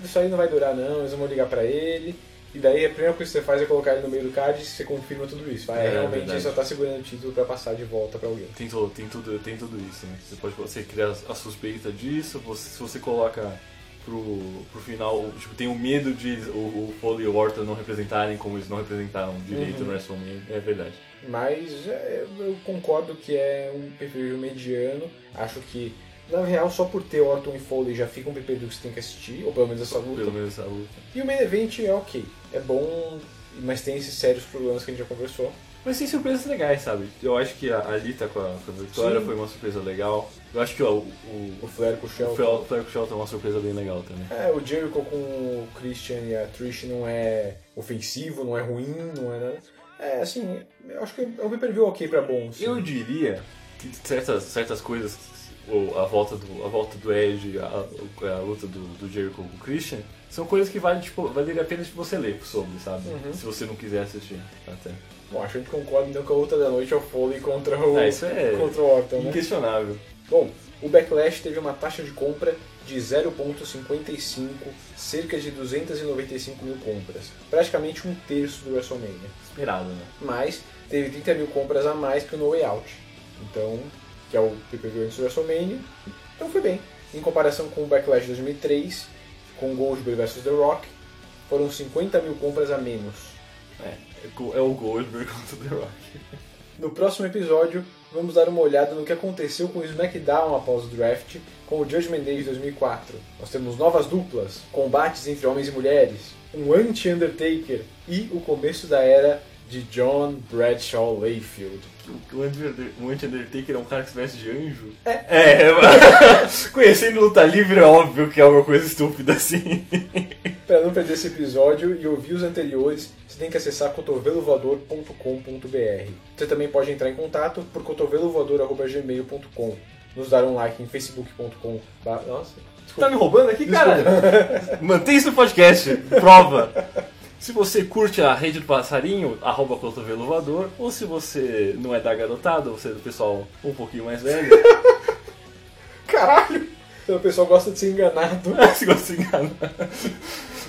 S3: isso aí não vai durar não, eles vão ligar pra ele. E daí a primeira coisa que você faz é colocar ele no meio do card e você confirma tudo isso. Fala, é,
S4: É,
S3: realmente
S4: verdade.
S3: ele só tá segurando o título pra passar de volta pra alguém.
S4: Tem, to- tem, tudo, tem tudo isso, né? Você pode você criar a suspeita disso, você, se você coloca pro, pro final, tipo, tem o medo de o, o Foley e o Orton não representarem como eles não representaram direito
S3: Uhum.
S4: no WrestleMania. É verdade.
S3: Mas é, eu concordo que é um pay-per-view mediano. Acho que Na real, só por ter Orton e Foley já fica um PPV que você tem que assistir, ou pelo menos essa luta.
S4: Pelo menos a luta.
S3: E o main event é ok, é bom, mas tem esses sérios problemas que a gente já conversou.
S4: Mas tem surpresas legais, sabe? Eu acho que a Alita com a, com a Victoria
S3: Sim.
S4: foi uma surpresa legal. Eu acho que ó, o,
S3: O
S4: o,
S3: Flair com o
S4: o
S3: Shelton.
S4: Fel- Flair com o Shelton é uma surpresa bem legal também.
S3: É, o Jericho com o Christian e a Trish não é ofensivo, não é ruim, não é nada. É, assim, eu acho que é um pay-per-view ok pra bom. sim.
S4: Eu diria que certas, certas coisas, ou a volta do, a volta do Edge, a, a luta do, do Jericho com o Christian, são coisas que vale, tipo, valeria a pena de você ler sobre, sabe? Se você não quiser assistir. Até.
S3: Bom, acho que a gente concorda então que a luta da noite é o Foley contra o,
S4: É, isso é
S3: contra o Orton, né?
S4: inquestionável.
S3: Bom, o Backlash teve uma taxa de compra de 0.55, cerca de 295 mil compras. Praticamente um terço do WrestleMania.
S4: Esperado, né?
S3: Mas teve 30 mil compras a mais que o No Way Out. Então, que é o PPV antes do WrestleMania. Então foi bem. Em comparação com o Backlash de 2003, com Goldberg vs The Rock, foram 50 mil compras a menos.
S4: É, é é o Goldberg contra The Rock.
S3: No próximo episódio, vamos dar uma olhada no que aconteceu com o SmackDown após o draft com o Judgment Day de 2004. Nós temos novas duplas, combates entre homens e mulheres, um anti-Undertaker e o começo da era de John Bradshaw Layfield.
S4: O o Anti-Undertaker é um cara que se veste de anjo? É. É, mas- conhecendo luta livre é óbvio que é alguma coisa estúpida assim.
S3: Para não perder esse episódio e ouvir os anteriores, você tem que acessar cotovelovoador.com.br. Você também pode entrar em contato por cotovelovoador.gmail.com. Nos dar um like em facebook.com. Nossa,
S4: Tá me roubando aqui, cara? Mantém isso no podcast. Prova. Se você curte a rede do passarinho, arroba cotovelo voador. Ou se você não é da garotada, você é do pessoal um pouquinho mais velho,
S3: Caralho! Então o pessoal gosta de ser enganado.
S4: se gosta de enganar.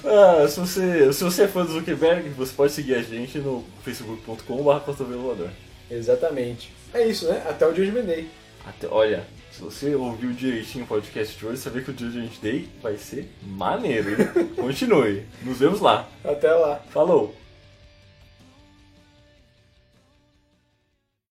S4: Ah, se, você, se você é fã do Zuckerberg, você pode seguir a gente no facebook.com.br.
S3: Exatamente. É isso, né? Até o Judgment Day.
S4: Até, olha, se você ouviu direitinho o podcast de hoje, você vê que o Judgment Day vai ser maneiro, hein? Continue. Nos vemos lá.
S3: Até lá.
S4: Falou!